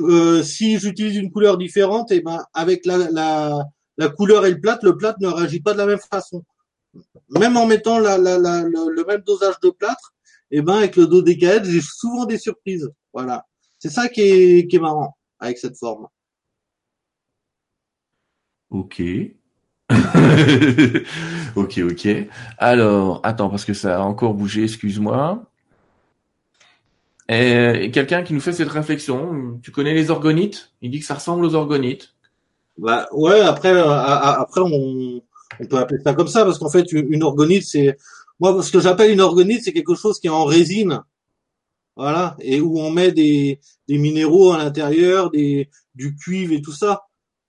Euh, si j'utilise une couleur différente, et eh ben avec la, la couleur et le plate, le plate ne réagit pas de la même façon. Même en mettant le, même dosage de plâtre, et eh ben avec le dodécaèdre, j'ai souvent des surprises. Voilà. C'est ça qui est, marrant avec cette forme. Ok. *laughs* ok, ok. Alors, attends, parce que ça a encore bougé, excuse-moi. Et quelqu'un qui nous fait cette réflexion, tu connais les orgonites? Il dit que ça ressemble aux orgonites. Bah ouais, après, euh, après on, peut appeler ça comme ça parce qu'en fait, une orgonite, c'est moi ce que j'appelle une orgonite, c'est quelque chose qui est en résine, voilà, et où on met des, des minéraux à l'intérieur, des du cuivre et tout ça.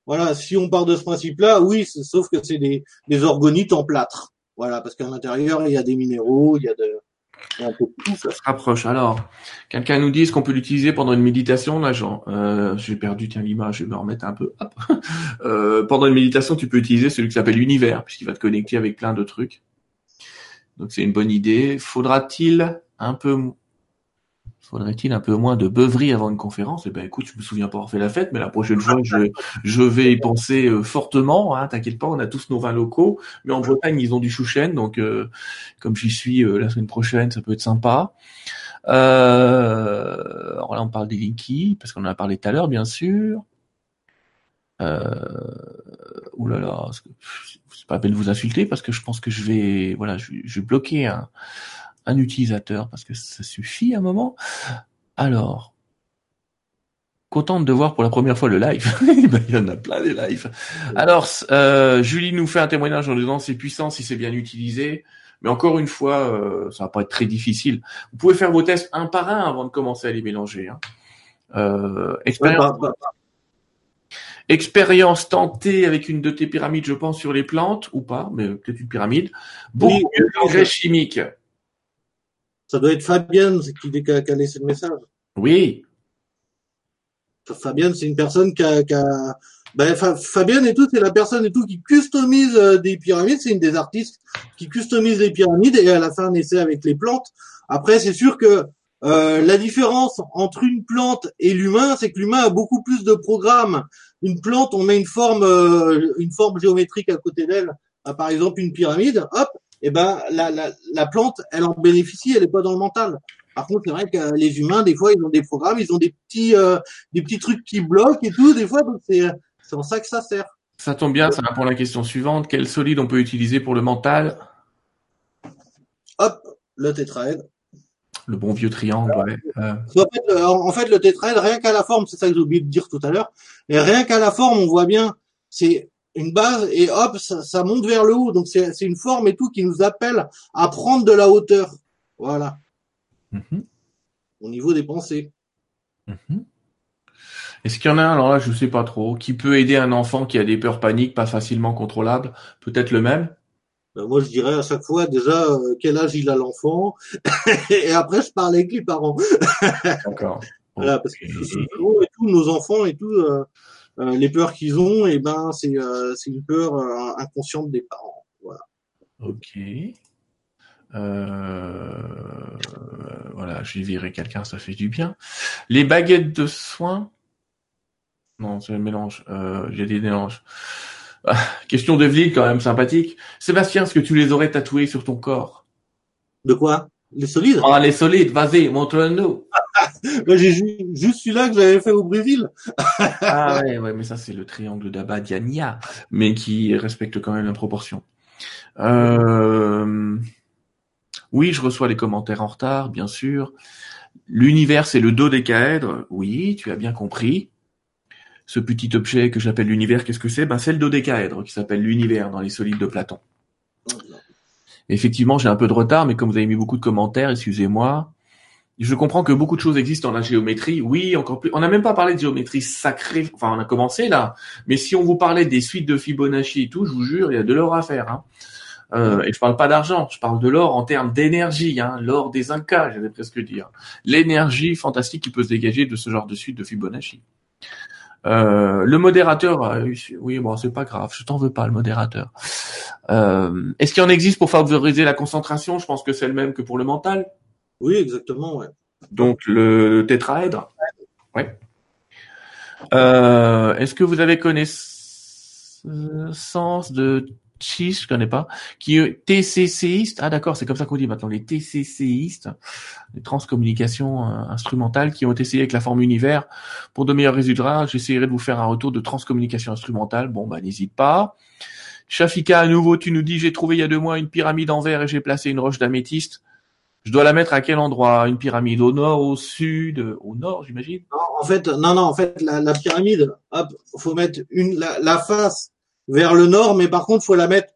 Voilà, si on part de ce principe-là, oui, sauf que c'est des, des orgonites en plâtre. Voilà, parce qu'à l'intérieur, il y a des minéraux, il y a de, Ça se rapproche. Alors, quelqu'un nous dit qu'on peut l'utiliser pendant une méditation, là, Jean. Euh, j'ai perdu, tiens, l'image, je vais me remettre un peu. *laughs* Euh, pendant une méditation, tu peux utiliser celui qui s'appelle l'univers, puisqu'il va te connecter avec plein de trucs. Donc c'est une bonne idée. Faudra-t-il un peu Faudrait-il un peu moins de beuverie avant une conférence? Eh ben, écoute, je me souviens pas avoir fait la fête, mais la prochaine fois, je, je vais y penser euh, fortement. Hein, T'inquiète pas, on a tous nos vins locaux, mais en Bretagne, ils ont du chouchen, donc euh, comme j'y suis euh, la semaine prochaine, ça peut être sympa. Euh, alors là, on parle des Linky, parce qu'on en a parlé tout à l'heure, bien sûr. Euh, ouh là là, c'est pas la peine de vous insulter parce que je pense que je vais, voilà, je, je vais bloquer un, un utilisateur parce que ça suffit un moment. Alors, contente de voir pour la première fois le live. *laughs* Il y en a plein des lives. Alors, euh, Julie nous fait un témoignage en disant c'est puissant si c'est bien utilisé. Mais encore une fois, euh, ça va pas être très difficile. Vous pouvez faire vos tests un par un avant de commencer à les mélanger. Hein. Euh, expérience, bah, bah. expérience tentée avec une de tes pyramides, je pense, sur les plantes ou pas, mais peut-être une pyramide. Beaucoup oui, d'engrais chimiques. Ça doit être Fabienne qui a laissé le message. Oui. Fabienne, c'est une personne qui a, qui a ben, Fabienne et tout, c'est la personne et tout qui customise euh, des pyramides. C'est une des artistes qui customise les pyramides et elle a fait un essai avec les plantes. Après, c'est sûr que euh, la différence entre une plante et l'humain, c'est que l'humain a beaucoup plus de programmes. Une plante, on met une forme, euh, une forme géométrique à côté d'elle, par exemple une pyramide. Hop, eh ben la, la, la plante, elle en bénéficie, elle est pas dans le mental. Par contre, c'est vrai que les humains, des fois, ils ont des programmes, ils ont des petits, des petits trucs qui bloquent et tout. Des fois, donc c'est c'est pour ça que ça sert. Ça tombe bien, ça répond à la question suivante. Quel solide on peut utiliser pour le mental? Hop, le tétraèdre. Le bon vieux triangle, ouais. Euh. En, fait, le, tétraèdre, rien qu'à la forme, c'est ça que j'ai oublié de dire tout à l'heure, et rien qu'à la forme, on voit bien, c'est une base, et hop, ça, monte vers le haut. Donc c'est une forme et tout qui nous appelle à prendre de la hauteur. Voilà. Mm-hmm. Au niveau des pensées. Mm-hmm. Est-ce qu'il y en a un, alors là je ne sais pas trop, qui peut aider un enfant qui a des peurs paniques pas facilement contrôlables? Peut-être le même? Ben moi, je dirais à chaque fois déjà euh, quel âge il a l'enfant, *laughs* et après je parle avec les parents. *laughs* D'accord. voilà, parce que et tous nos enfants et tout, euh, euh, les peurs qu'ils ont, et eh ben c'est c'est une peur inconsciente des parents. Voilà. Ok. voilà, j'ai viré quelqu'un, ça fait du bien. Les baguettes de soins, non, c'est un mélange. Euh, j'ai des mélanges. Ah, question d'Evelyne, quand même sympathique. Sébastien, est-ce que tu les aurais tatoués sur ton corps? De quoi? Les solides? Ah, les solides, vas-y, montre-nous. J'ai juste celui-là que j'avais fait au Brésil. ah ouais, ouais, mais ça c'est le triangle d'Abadiania, mais qui respecte quand même la proportion. Euh... Oui, je reçois les commentaires en retard, bien sûr. L'univers, c'est le dodécaèdre. Oui, tu as bien compris ce petit objet que j'appelle l'univers, qu'est-ce que c'est? Ben, C'est le dodécaèdre qui s'appelle l'univers dans les solides de Platon. Effectivement, j'ai un peu de retard, mais comme vous avez mis beaucoup de commentaires, excusez-moi. Je comprends que beaucoup de choses existent dans la géométrie. Oui, encore plus. On n'a même pas parlé de géométrie sacrée. Enfin, on a commencé là. Mais si on vous parlait des suites de Fibonacci et tout, je vous jure, il y a de l'or à faire. Hein. Euh, et je parle pas d'argent, je parle de l'or en termes d'énergie, hein, l'or des Incas, j'allais presque dire. L'énergie fantastique qui peut se dégager de ce genre de suite de Fibonacci. Euh, le modérateur, euh, oui, bon, c'est pas grave, je t'en veux pas, le modérateur. Euh, est-ce qu'il en existe pour favoriser la concentration? Je pense que c'est le même que pour le mental. Oui, exactement, ouais. Donc le tétraèdre. Ouais. Est-ce que vous avez connaissance de Chis, je connais pas, qui est TCCiste. Ah d'accord, c'est comme ça qu'on dit maintenant, les TCCistes, les transcommunications euh, instrumentales qui ont essayé avec la forme univers. Pour de meilleurs résultats, j'essaierai de vous faire un retour de transcommunication instrumentale. Bon bah n'hésite pas. Shafika, à nouveau, tu nous dis j'ai trouvé il y a deux mois une pyramide en verre et j'ai placé une roche d'améthyste. Je dois la mettre à quel endroit? Une pyramide au nord, au sud, au nord, j'imagine? Non, en fait, non, non, en fait, la, pyramide, hop, faut mettre une la, la face vers le nord, mais par contre, faut la mettre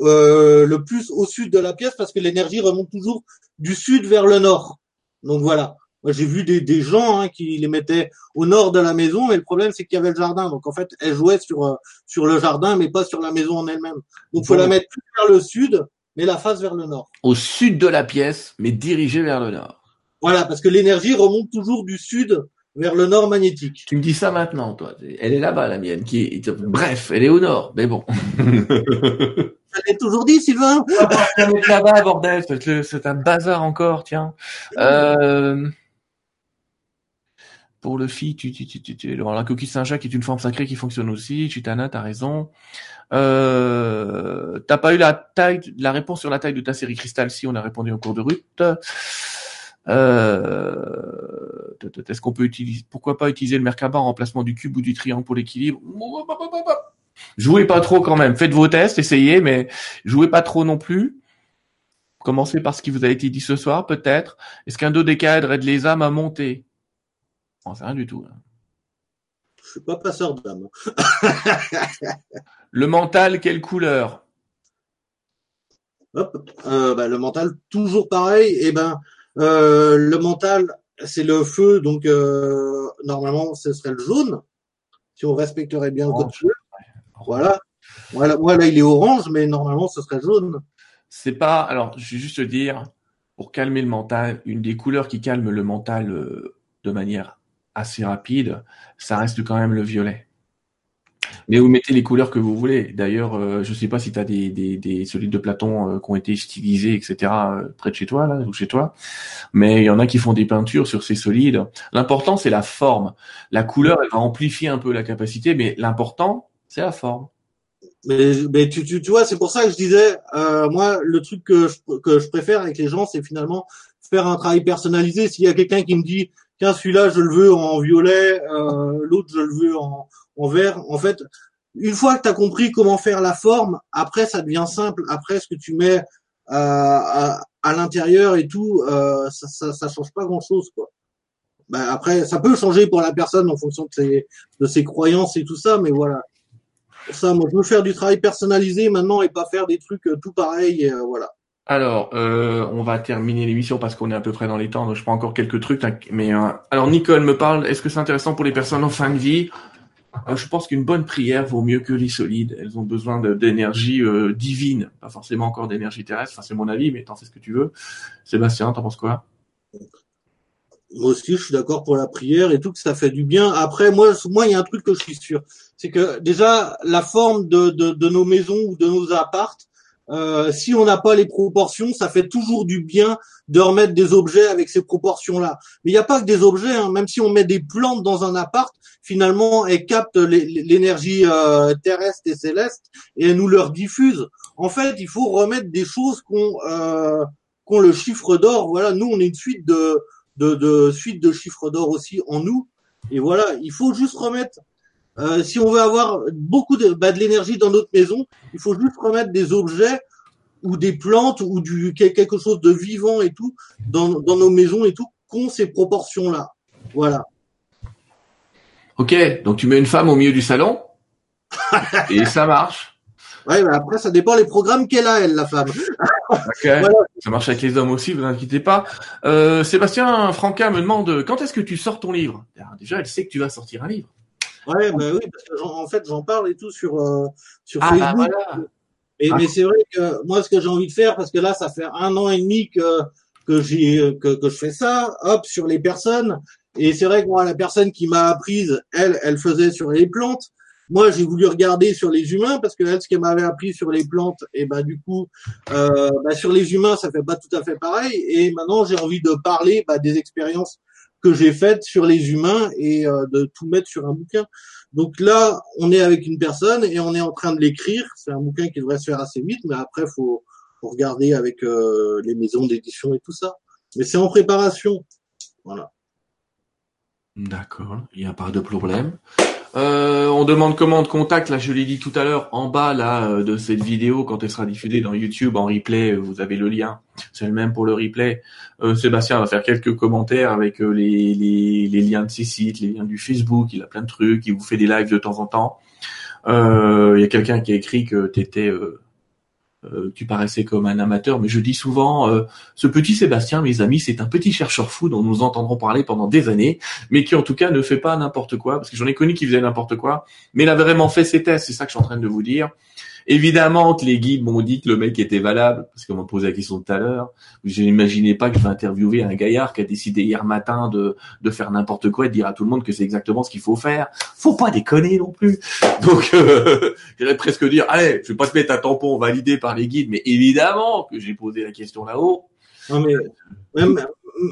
euh, le plus au sud de la pièce parce que l'énergie remonte toujours du sud vers le nord. Donc voilà. Moi, j'ai vu des, des gens hein, qui les mettaient au nord de la maison, mais le problème c'est qu'il y avait le jardin. Donc en fait, elle jouait sur euh, sur le jardin, mais pas sur la maison en elle-même. Donc faut la mettre plus vers le sud, mais la face vers le nord. Au sud de la pièce, mais dirigée vers le nord. Voilà, parce que l'énergie remonte toujours du sud vers le nord magnétique. Tu me dis ça maintenant, toi. Elle est là-bas, la mienne. Qui Bref, elle est au nord, mais bon. *laughs* Je l'ai toujours dit, Sylvain. Elle est là-bas, bordel. C'est un bazar encore, tiens. Euh... Pour le phi, tu, tu, tu, tu, la coquille Saint-Jacques est une forme sacrée qui fonctionne aussi. Chitana, t'as raison. Euh, t'as pas eu la taille, la réponse sur la taille de ta série cristal si on a répondu au cours de Ruth. Euh, est-ce qu'on peut utiliser, pourquoi pas utiliser le Merkaba en remplacement du cube ou du triangle pour l'équilibre? Jouez pas trop quand même. Faites vos tests, essayez, mais jouez pas trop non plus. Commencer par ce qui vous a été dit ce soir, peut-être. Est-ce qu'un dodécaèdre aide les âmes à monter? Non, c'est rien du tout. Je suis pas passeur d'âme. *laughs* Le mental, quelle couleur? Hop, euh, bah, le mental, toujours pareil. Et eh ben, euh, le mental, c'est le feu, donc euh, normalement, ce serait le jaune. Si on respecterait bien le code feu. Voilà. Voilà, voilà, il est orange, mais normalement, ce serait jaune. C'est pas. Alors, je vais juste dire, pour calmer le mental, une des couleurs qui calme le mental de manière assez rapide, ça reste quand même le violet. Mais vous mettez les couleurs que vous voulez. D'ailleurs, euh, je sais pas si tu as des, des, des solides de Platon euh, qui ont été stylisés, etc. près de chez toi, là, ou chez toi. Mais il y en a qui font des peintures sur ces solides. L'important, c'est la forme. La couleur, elle va amplifier un peu la capacité, mais l'important, c'est la forme. Mais, mais tu, tu, tu vois, c'est pour ça que je disais, euh, moi, le truc que que je préfère avec les gens, c'est finalement faire un travail personnalisé. S'il y a quelqu'un qui me dit, tiens, celui-là, je le veux en violet, euh, l'autre, je le veux en, vert, en fait, une fois que tu as compris comment faire la forme, après, ça devient simple. Après, ce que tu mets euh, à, l'intérieur et tout, euh, ça, ça, change pas grand-chose, quoi. Ben après, ça peut changer pour la personne en fonction de ses, croyances et tout ça, mais voilà ça, moi, je veux faire du travail personnalisé maintenant et pas faire des trucs tout pareils, voilà. Alors, euh, on va terminer l'émission parce qu'on est à peu près dans les temps. Je prends encore quelques trucs. Mais alors, Nicole me parle. Est-ce que c'est intéressant pour les personnes en fin de vie? Je pense qu'une bonne prière vaut mieux que les solides. Elles ont besoin d'énergie divine, pas forcément encore d'énergie terrestre. Enfin, c'est mon avis, mais t'en fais ce que tu veux. Sébastien, t'en penses quoi? Moi aussi, je suis d'accord pour la prière et tout, que ça fait du bien. Après, moi, moi, il y a un truc que je suis sûr, c'est que déjà la forme de, de, de, nos maisons ou de nos appartes, euh, si on n'a pas les proportions, ça fait toujours du bien de remettre des objets avec ces proportions-là. Mais il n'y a pas que des objets, hein. même si on met des plantes dans un appart, finalement, elles captent l'énergie euh, terrestre et céleste et elles nous leur diffusent. En fait, il faut remettre des choses qu'on euh, qu'on le chiffre d'or. Voilà, nous, on est une suite de de, de suite de chiffres d'or aussi en nous. Et voilà, il faut juste remettre, euh, si on veut avoir beaucoup de, bah, de l'énergie dans notre maison, il faut juste remettre des objets ou des plantes ou du quelque chose de vivant et tout dans, dans nos maisons et tout, qu'ont ces proportions-là. Voilà. Ok, donc tu mets une femme au milieu du salon *laughs* et ça marche. Ouais, mais après, ça dépend les programmes qu'elle a, elle, la femme. *laughs* Ça marche avec les hommes aussi, vous inquiétez pas. Euh, Sébastien Franca me demande quand est-ce que tu sors ton livre? Déjà, elle sait que tu vas sortir un livre. Ouais, bah oui, parce que en fait, j'en parle et tout sur euh, sur ah, bah Facebook. et, ah. Mais c'est vrai que moi, ce que j'ai envie de faire, parce que là, ça fait un an et demi que que j'ai que, que je fais ça, hop, sur les personnes. Et c'est vrai que moi, la personne qui m'a apprise, elle, elle faisait sur les plantes. Moi, j'ai voulu regarder sur les humains parce que elle, ce qu'elle m'avait appris sur les plantes, et ben du coup, euh, bah, sur les humains, ça fait pas tout à fait pareil. Et maintenant, j'ai envie de parler bah, des expériences que j'ai faites sur les humains et euh, de tout mettre sur un bouquin. Donc là, on est avec une personne et on est en train de l'écrire. C'est un bouquin qui devrait se faire assez vite, mais après, faut, faut regarder avec euh, les maisons d'édition et tout ça. Mais c'est en préparation. Voilà. D'accord, il n'y a pas de problème. Euh, on demande comment de contact. Là, je l'ai dit tout à l'heure, en bas là euh, de cette vidéo, quand elle sera diffusée dans YouTube en replay, euh, vous avez le lien. C'est le même pour le replay. Sébastien va faire quelques commentaires avec les, liens de ses sites, les liens du Facebook. Il a plein de trucs. Il vous fait des lives de temps en temps. Il y a quelqu'un qui a écrit que tu étais euh, tu paraissais comme un amateur, mais je dis souvent, euh, ce petit Sébastien, mes amis, c'est un petit chercheur fou dont nous entendrons parler pendant des années, mais qui en tout cas ne fait pas n'importe quoi, parce que j'en ai connu qui faisait n'importe quoi, mais il a vraiment fait ses tests, c'est ça que je suis en train de vous dire. Évidemment que les guides m'ont dit que le mec était valable, parce qu'on m'a posé la question tout à l'heure. Je n'imaginais pas que je vais interviewer un gaillard qui a décidé hier matin de, de faire n'importe quoi et de dire à tout le monde que c'est exactement ce qu'il faut faire. Faut pas déconner non plus. *laughs* Donc, euh, *laughs* j'irais presque dire, allez, je vais pas te mettre un tampon validé par les guides, mais évidemment que j'ai posé la question là-haut.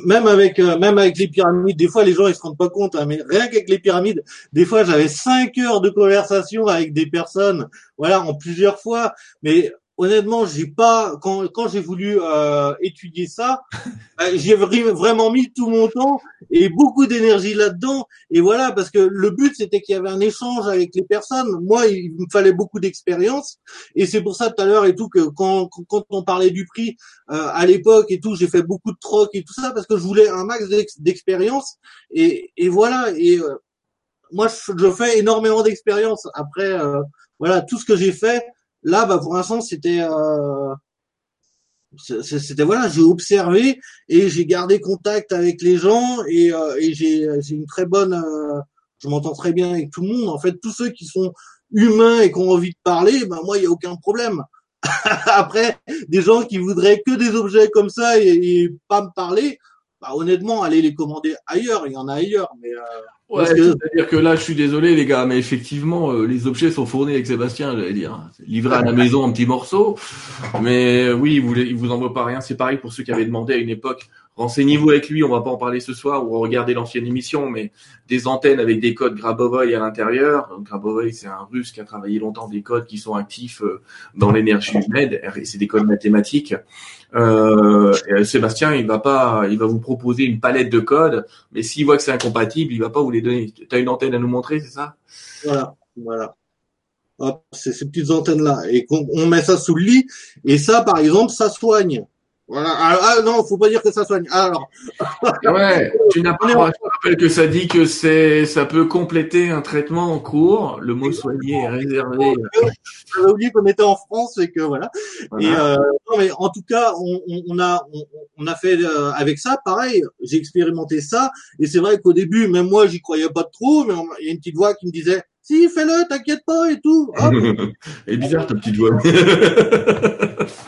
Même avec euh, même avec les pyramides, des fois les gens ils se rendent pas compte, hein, mais rien qu'avec les pyramides, des fois j'avais cinq heures de conversation avec des personnes, voilà, en plusieurs fois. Mais honnêtement, j'ai pas quand quand j'ai voulu euh, étudier ça, euh, *laughs* j'ai vraiment mis tout mon temps et beaucoup d'énergie là-dedans. Et voilà, parce que le but c'était qu'il y avait un échange avec les personnes. Moi, il me fallait beaucoup d'expérience, et c'est pour ça tout à l'heure et tout que quand quand on parlait du prix euh, à l'époque et tout, j'ai fait beaucoup de troc et tout ça parce que je voulais un max d'expérience. Et et voilà. Et euh, moi, je fais énormément d'expérience. Après, voilà, tout ce que j'ai fait Là, bah, pour l'instant, c'était, euh, c'était voilà, j'ai observé et j'ai gardé contact avec les gens et, euh, et j'ai, une très bonne, euh, je m'entends très bien avec tout le monde. En fait, tous ceux qui sont humains et qui ont envie de parler, ben moi, il y a aucun problème. *laughs* Après, des gens qui voudraient que des objets comme ça et, et pas me parler, bah, honnêtement, allez les commander ailleurs. Il y en a ailleurs, mais euh, Ouais, c'est-à-dire que là, je suis désolé, les gars, mais effectivement, euh, les objets sont fournis avec Sébastien, j'allais dire. Livré à la maison en petits morceaux. Mais euh, oui, il vous, il vous envoie pas rien. C'est pareil pour ceux qui avaient demandé à une époque. Renseignez-vous avec lui, on va pas en parler ce soir ou regarder l'ancienne émission, mais des antennes avec des codes Grabovoi à l'intérieur. Grabovoi, c'est un russe qui a travaillé longtemps des codes qui sont actifs euh, dans l'énergie humaine. C'est des codes mathématiques. Euh, Sébastien, il va pas, il va vous proposer une palette de codes, mais s'il voit que c'est incompatible, il va pas vous les donner. Tu as une antenne à nous montrer, c'est ça? Voilà, voilà. Hop, c'est ces petites antennes là, et on met ça sous le lit, et ça, par exemple, ça soigne. Voilà. Ah, ah, non, faut pas dire que ça soigne. Alors. *laughs* ouais, tu n'as pas. Je rappelle que ça dit que c'est, ça peut compléter un traitement en cours. Le mot soigner est réservé. J'avais oublié qu'on était en France et que voilà. Et euh, non, mais en tout cas, on, on a, on, on, a fait euh, avec ça, pareil. J'ai expérimenté ça et c'est vrai qu'au début, même moi, j'y croyais pas trop, mais il y a une petite voix qui me disait si, fais-le, t'inquiète pas et tout. *laughs* Et bizarre ta petite voix. *laughs*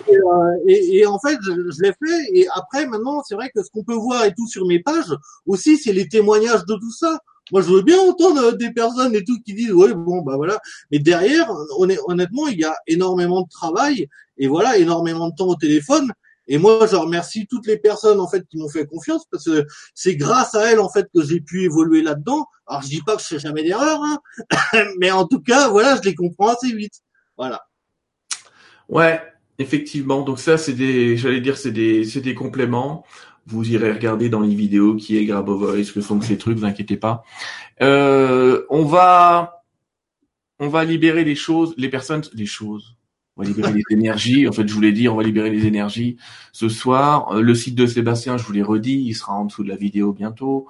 Euh, et, et, en fait, je, je l'ai fait. Et après, maintenant, c'est vrai que ce qu'on peut voir et tout sur mes pages, aussi, c'est les témoignages de tout ça. Moi, je veux bien entendre des personnes et tout qui disent, ouais, bon, bah voilà. Mais derrière, honnêtement, il y a énormément de travail et voilà, énormément de temps au téléphone. Et moi, je remercie toutes les personnes en fait qui m'ont fait confiance parce que c'est grâce à elles en fait que j'ai pu évoluer là-dedans. Alors je dis pas que je fais jamais d'erreur, hein, *laughs* mais en tout cas, voilà, je les comprends assez vite. Voilà. Ouais, effectivement. Donc ça, c'est des, j'allais dire, c'est des, c'est des compléments. Vous irez regarder dans les vidéos qui est Grabovoice, ce que sont ces trucs, vous inquiétez pas. Euh, on va, on va libérer les choses, les personnes, les choses on va libérer les énergies. En fait, je voulais dire, on va libérer les énergies ce soir. Euh, le site de Sébastien, je vous l'ai redit, il sera en dessous de la vidéo bientôt.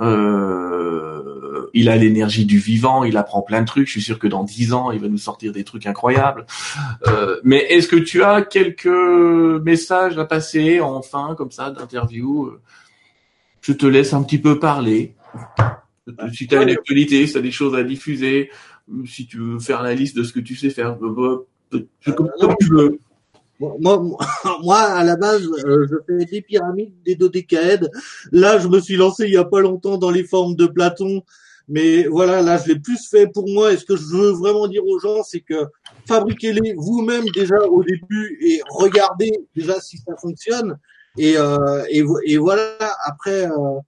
Euh, il a l'énergie du vivant, il apprend plein de trucs. Je suis sûr que dans dix ans, il va nous sortir des trucs incroyables. Euh, mais est-ce que tu as quelques messages à passer en fin, comme ça, d'interview? Je te laisse un petit peu parler. Si tu as une actualité, si tu as des choses à diffuser, si tu veux faire la liste de ce que tu sais faire, *laughs* moi, à la base, euh, je fais des pyramides, des dodécaèdes. Là, je me suis lancé il y a pas longtemps dans les formes de Platon. Mais voilà, là, je l'ai plus fait pour moi. Et ce que je veux vraiment dire aux gens, c'est que fabriquez-les vous-même déjà au début et regardez déjà si ça fonctionne. Et, euh, et, voilà, après, euh,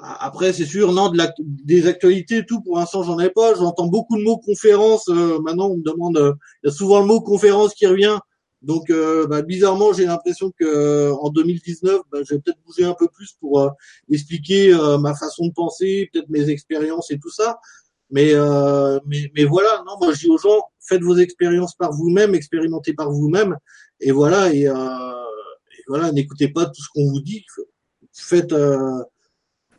après, c'est sûr, non, de la, des actualités, tout, pour l'instant, j'en ai pas. J'entends beaucoup de mots conférence. Euh, maintenant, on me demande, euh, il y a souvent le mot conférence qui revient. Donc, euh, bah, bizarrement, j'ai l'impression que en 2019, bah, je vais peut-être bouger un peu plus pour expliquer ma façon de penser, peut-être mes expériences et tout ça. Mais, mais, mais voilà, non, moi, je dis aux gens, faites vos expériences par vous-même, expérimentez par vous-même, et voilà, et, et voilà, n'écoutez pas tout ce qu'on vous dit. Faites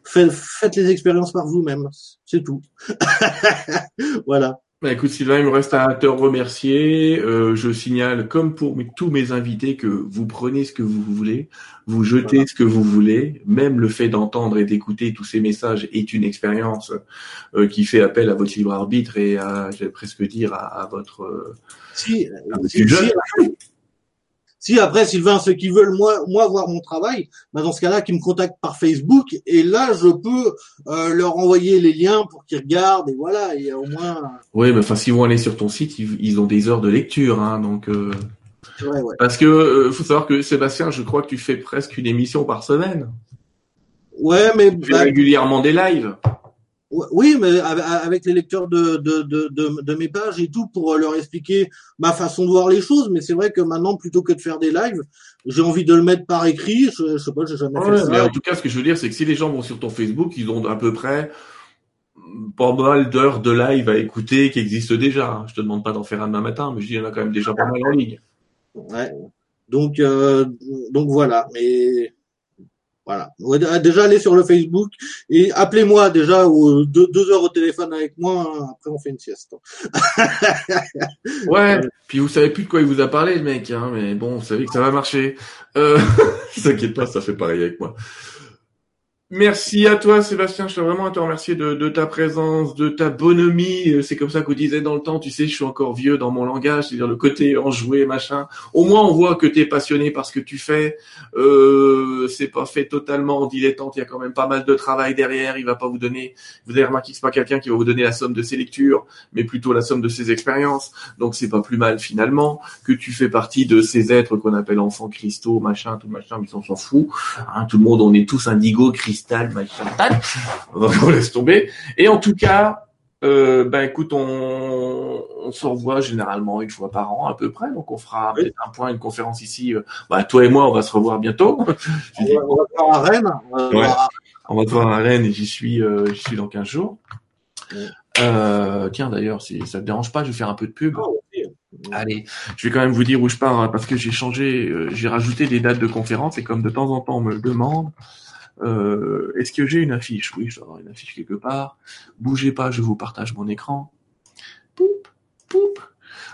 faites, les expériences par vous-même. C'est tout. *laughs* voilà. Bah écoute Sylvain, il me reste à te remercier. Euh, je signale, comme pour tous mes invités, que vous prenez ce que vous voulez, vous jetez ce que vous voulez. Même le fait d'entendre et d'écouter tous ces messages est une expérience euh, qui fait appel à votre libre arbitre et à, je vais presque dire, à, votre... Euh, si, si, si après, Sylvain, ceux qui veulent moi, moi voir mon travail, bah dans ce cas-là, qu'ils me contactent par Facebook et là, je peux euh, leur envoyer les liens pour qu'ils regardent et voilà, et au moins. Oui, mais enfin, s'ils vont aller sur ton site, ils, ont des heures de lecture, hein, donc. Euh... Ouais. Parce que euh, faut savoir que Sébastien, je crois que tu fais presque une émission par semaine. Ouais, mais tu fais bah, régulièrement des lives. Oui, mais avec les lecteurs de, de, de, de, mes pages et tout pour leur expliquer ma façon de voir les choses. Mais c'est vrai que maintenant, plutôt que de faire des lives, j'ai envie de le mettre par écrit. Je, je sais pas, j'ai jamais fait ça. Mais en tout cas, ce que je veux dire, c'est que si les gens vont sur ton Facebook, ils ont à peu près pas mal d'heures de live à écouter qui existent déjà. Je te demande pas d'en faire un demain matin, mais je dis, il y en a quand même déjà pas mal en ligne. Ouais. Donc, euh, donc voilà. Mais voilà. Ah, déjà aller sur le Facebook et appelez-moi déjà deux, deux, heures au téléphone avec moi. Hein. après, on fait une sieste. ouais. Puis vous savez plus de quoi il vous a parlé, le mec. Hein, mais bon, vous savez que ça va marcher. Euh, *laughs* t'inquiète pas, ça fait pareil avec moi. Merci à toi, Sébastien. Je tiens vraiment à te remercier de, de, ta présence, de ta bonhomie. Euh, c'est comme ça qu'on disait dans le temps. Tu sais, je suis encore vieux dans mon langage, c'est-à-dire le côté enjoué, machin. Au moins, on voit que tu es passionné par ce que tu fais. Euh, c'est pas fait totalement en dilettante. Il y a quand même pas mal de travail derrière. Il va pas vous donner. Vous avez remarqué que c'est pas quelqu'un qui va vous donner la somme de ses lectures, mais plutôt la somme de ses expériences. Donc, c'est pas plus mal finalement que tu fais partie de ces êtres qu'on appelle enfants cristaux, machin, tout machin. Mais on s'en fout. Hein, tout le monde, on est tous indigo, cristaux cristal, machin, on laisse tomber. Et en tout cas, euh, ben écoute, on, on, se revoit généralement une fois par an à peu près, donc on fera un point, une conférence ici. Euh, bah, toi et moi, on va se revoir bientôt. on, va, te voir à Rennes. On va te voir à Rennes et j'y suis, euh, j'y suis dans 15 jours. Euh, tiens d'ailleurs, si ça te dérange pas, je vais faire un peu de pub. Ah, Allez, je vais quand même vous dire où je pars hein, parce que j'ai changé, euh, j'ai rajouté des dates de conférence et comme de temps en temps on me le demande, euh, Est-ce que j'ai une affiche? Oui, je dois avoir une affiche quelque part. Bougez pas, je vous partage mon écran. Poup, poup.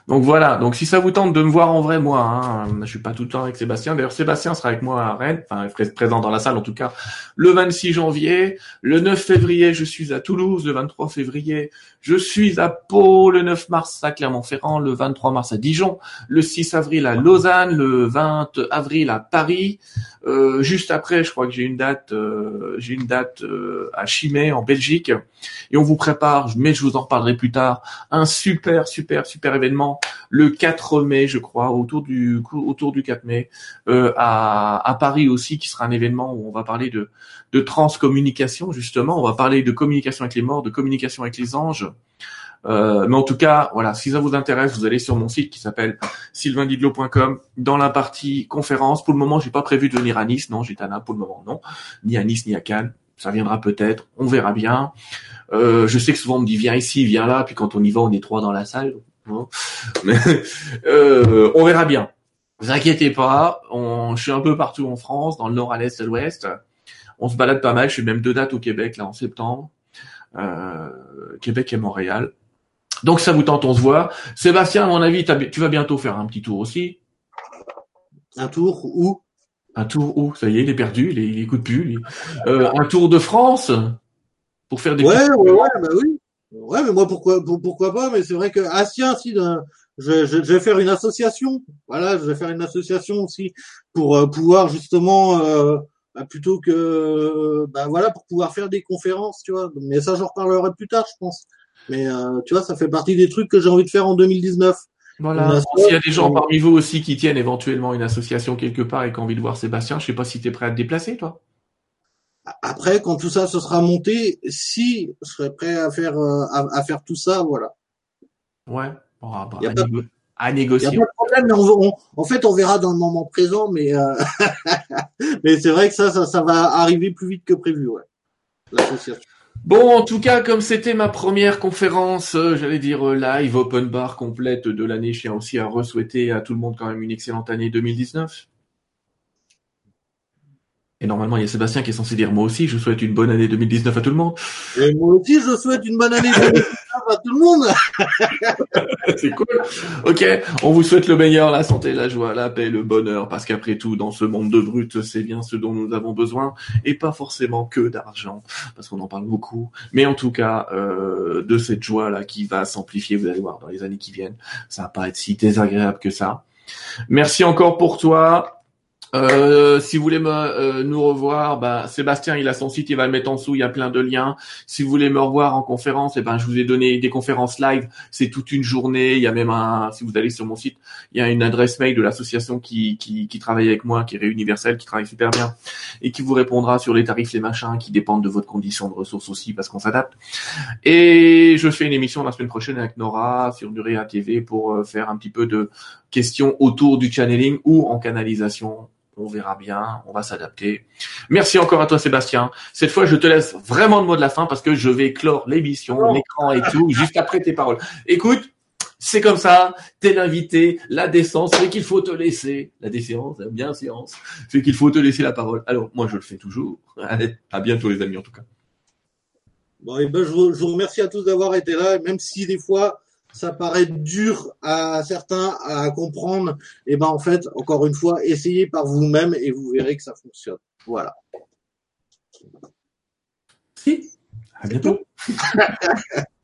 Donc voilà, donc si ça vous tente de me voir en vrai, moi, hein, je suis pas tout le temps avec Sébastien. D'ailleurs, Sébastien sera avec moi à Rennes, enfin présent dans la salle en tout cas, le 26 janvier. Le 9 février, je suis à Toulouse. Le 23 février, je suis à Pau. Le 9 mars à Clermont-Ferrand. Le 23 mars à Dijon. Le 6 avril à Lausanne. Le 20 avril à Paris. Euh, juste après, je crois que j'ai une date, euh, j'ai une date euh, à Chimay en Belgique, et on vous prépare, mais je vous en reparlerai plus tard, un super, super, super événement le 4 mai, je crois, autour du autour du 4 mai, à, à Paris aussi, qui sera un événement où on va parler de de transcommunication justement, on va parler de communication avec les morts, de communication avec les anges. Euh, mais en tout cas, voilà, si ça vous intéresse, vous allez sur mon site qui s'appelle sylvaindidlo.com dans la partie conférence. Pour le moment, j'ai pas prévu de venir à Nice, non, j'étais à pour le moment, non, ni à Nice ni à Cannes. Ça viendra peut-être, on verra bien. Euh, je sais que souvent on me dit viens ici, viens là, puis quand on y va, on est trois dans la salle. *laughs* Mais euh, on verra bien. Vous inquiétez pas, on, je suis un peu partout en France, dans le nord, à l'est, à l'ouest. On se balade pas mal. Je fais même deux dates au Québec là en septembre. Euh, Québec et Montréal. Donc ça vous tente, on se voit. Sébastien, à mon avis, tu vas bientôt faire un petit tour aussi. Un tour où? Un tour où? Ça y est, il est perdu, il, il écoute plus. Euh, un tour de France? Pour faire des. Ouais, ouais, ouais, bah oui. Ouais, mais moi pourquoi pourquoi pas Mais c'est vrai que ah tiens, si je, je, vais faire une association. Voilà, je vais faire une association aussi pour euh, pouvoir justement euh, bah, plutôt que bah voilà pour pouvoir faire des conférences, tu vois. Mais ça, j'en reparlerai plus tard, je pense. Mais euh, tu vois, ça fait partie des trucs que j'ai envie de faire en 2019. Voilà. S'il y a des gens parmi vous aussi qui tiennent éventuellement une association quelque part et qui ont envie de voir Sébastien, je sais pas si tu es prêt à te déplacer, toi. Après, quand tout ça se sera monté, si je serais prêt à faire euh, à, faire tout ça, voilà. Ouais. Bon, bah, à, négocier. Y a pas de problème, mais en fait, on verra dans le moment présent, mais euh, *laughs* mais c'est vrai que ça, ça, ça va arriver plus vite que prévu, ouais. L'association. Bon, en tout cas, comme c'était ma première conférence, euh, j'allais dire euh, live, open bar complète de l'année, je tiens aussi à re-souhaiter à tout le monde quand même une excellente année 2019. Et normalement, il y a Sébastien qui est censé dire moi aussi, je souhaite une bonne année 2019 à tout le monde. Et moi aussi, je souhaite une bonne année 2019 à tout le monde. *laughs* c'est cool. Ok, on vous souhaite le meilleur, la santé, la joie, la paix, le bonheur, parce qu'après tout, dans ce monde de brutes, c'est bien ce dont nous avons besoin, et pas forcément que d'argent, parce qu'on en parle beaucoup. Mais en tout cas, euh, de cette joie-là qui va s'amplifier, vous allez voir, dans les années qui viennent, ça va pas être si désagréable que ça. Merci encore pour toi. Euh, si vous voulez me, euh, nous revoir, bah, Sébastien, il a son site, il va le mettre en dessous, il y a plein de liens. Si vous voulez me revoir en conférence, eh ben, je vous ai donné des conférences live, c'est toute une journée. Il y a même un, si vous allez sur mon site, il y a une adresse mail de l'association qui, qui, qui travaille avec moi, qui est Réuniversel, qui travaille super bien et qui vous répondra sur les tarifs, les machins, qui dépendent de votre condition de ressources aussi, parce qu'on s'adapte. Et je fais une émission la semaine prochaine avec Nora sur Nurea TV pour euh, faire un petit peu de questions autour du channeling ou en canalisation on verra bien, on va s'adapter. Merci encore à toi Sébastien. Cette fois, je te laisse vraiment le mot de la fin parce que je vais clore l'émission, l'écran et tout, *laughs* juste après tes paroles. Écoute, c'est comme ça, t'es l'invité, la décence fait qu'il faut te laisser, la décence, bien séance, fait qu'il faut te laisser la parole. Alors, moi, je le fais toujours. *laughs* Allez, à bientôt les amis en tout cas. Bon, et ben, je vous, je vous remercie à tous d'avoir été là, même si des fois, ça paraît dur à certains à comprendre, et eh ben en fait, encore une fois, essayez par vous-même et vous verrez que ça fonctionne. Voilà. Si. À bientôt. *laughs*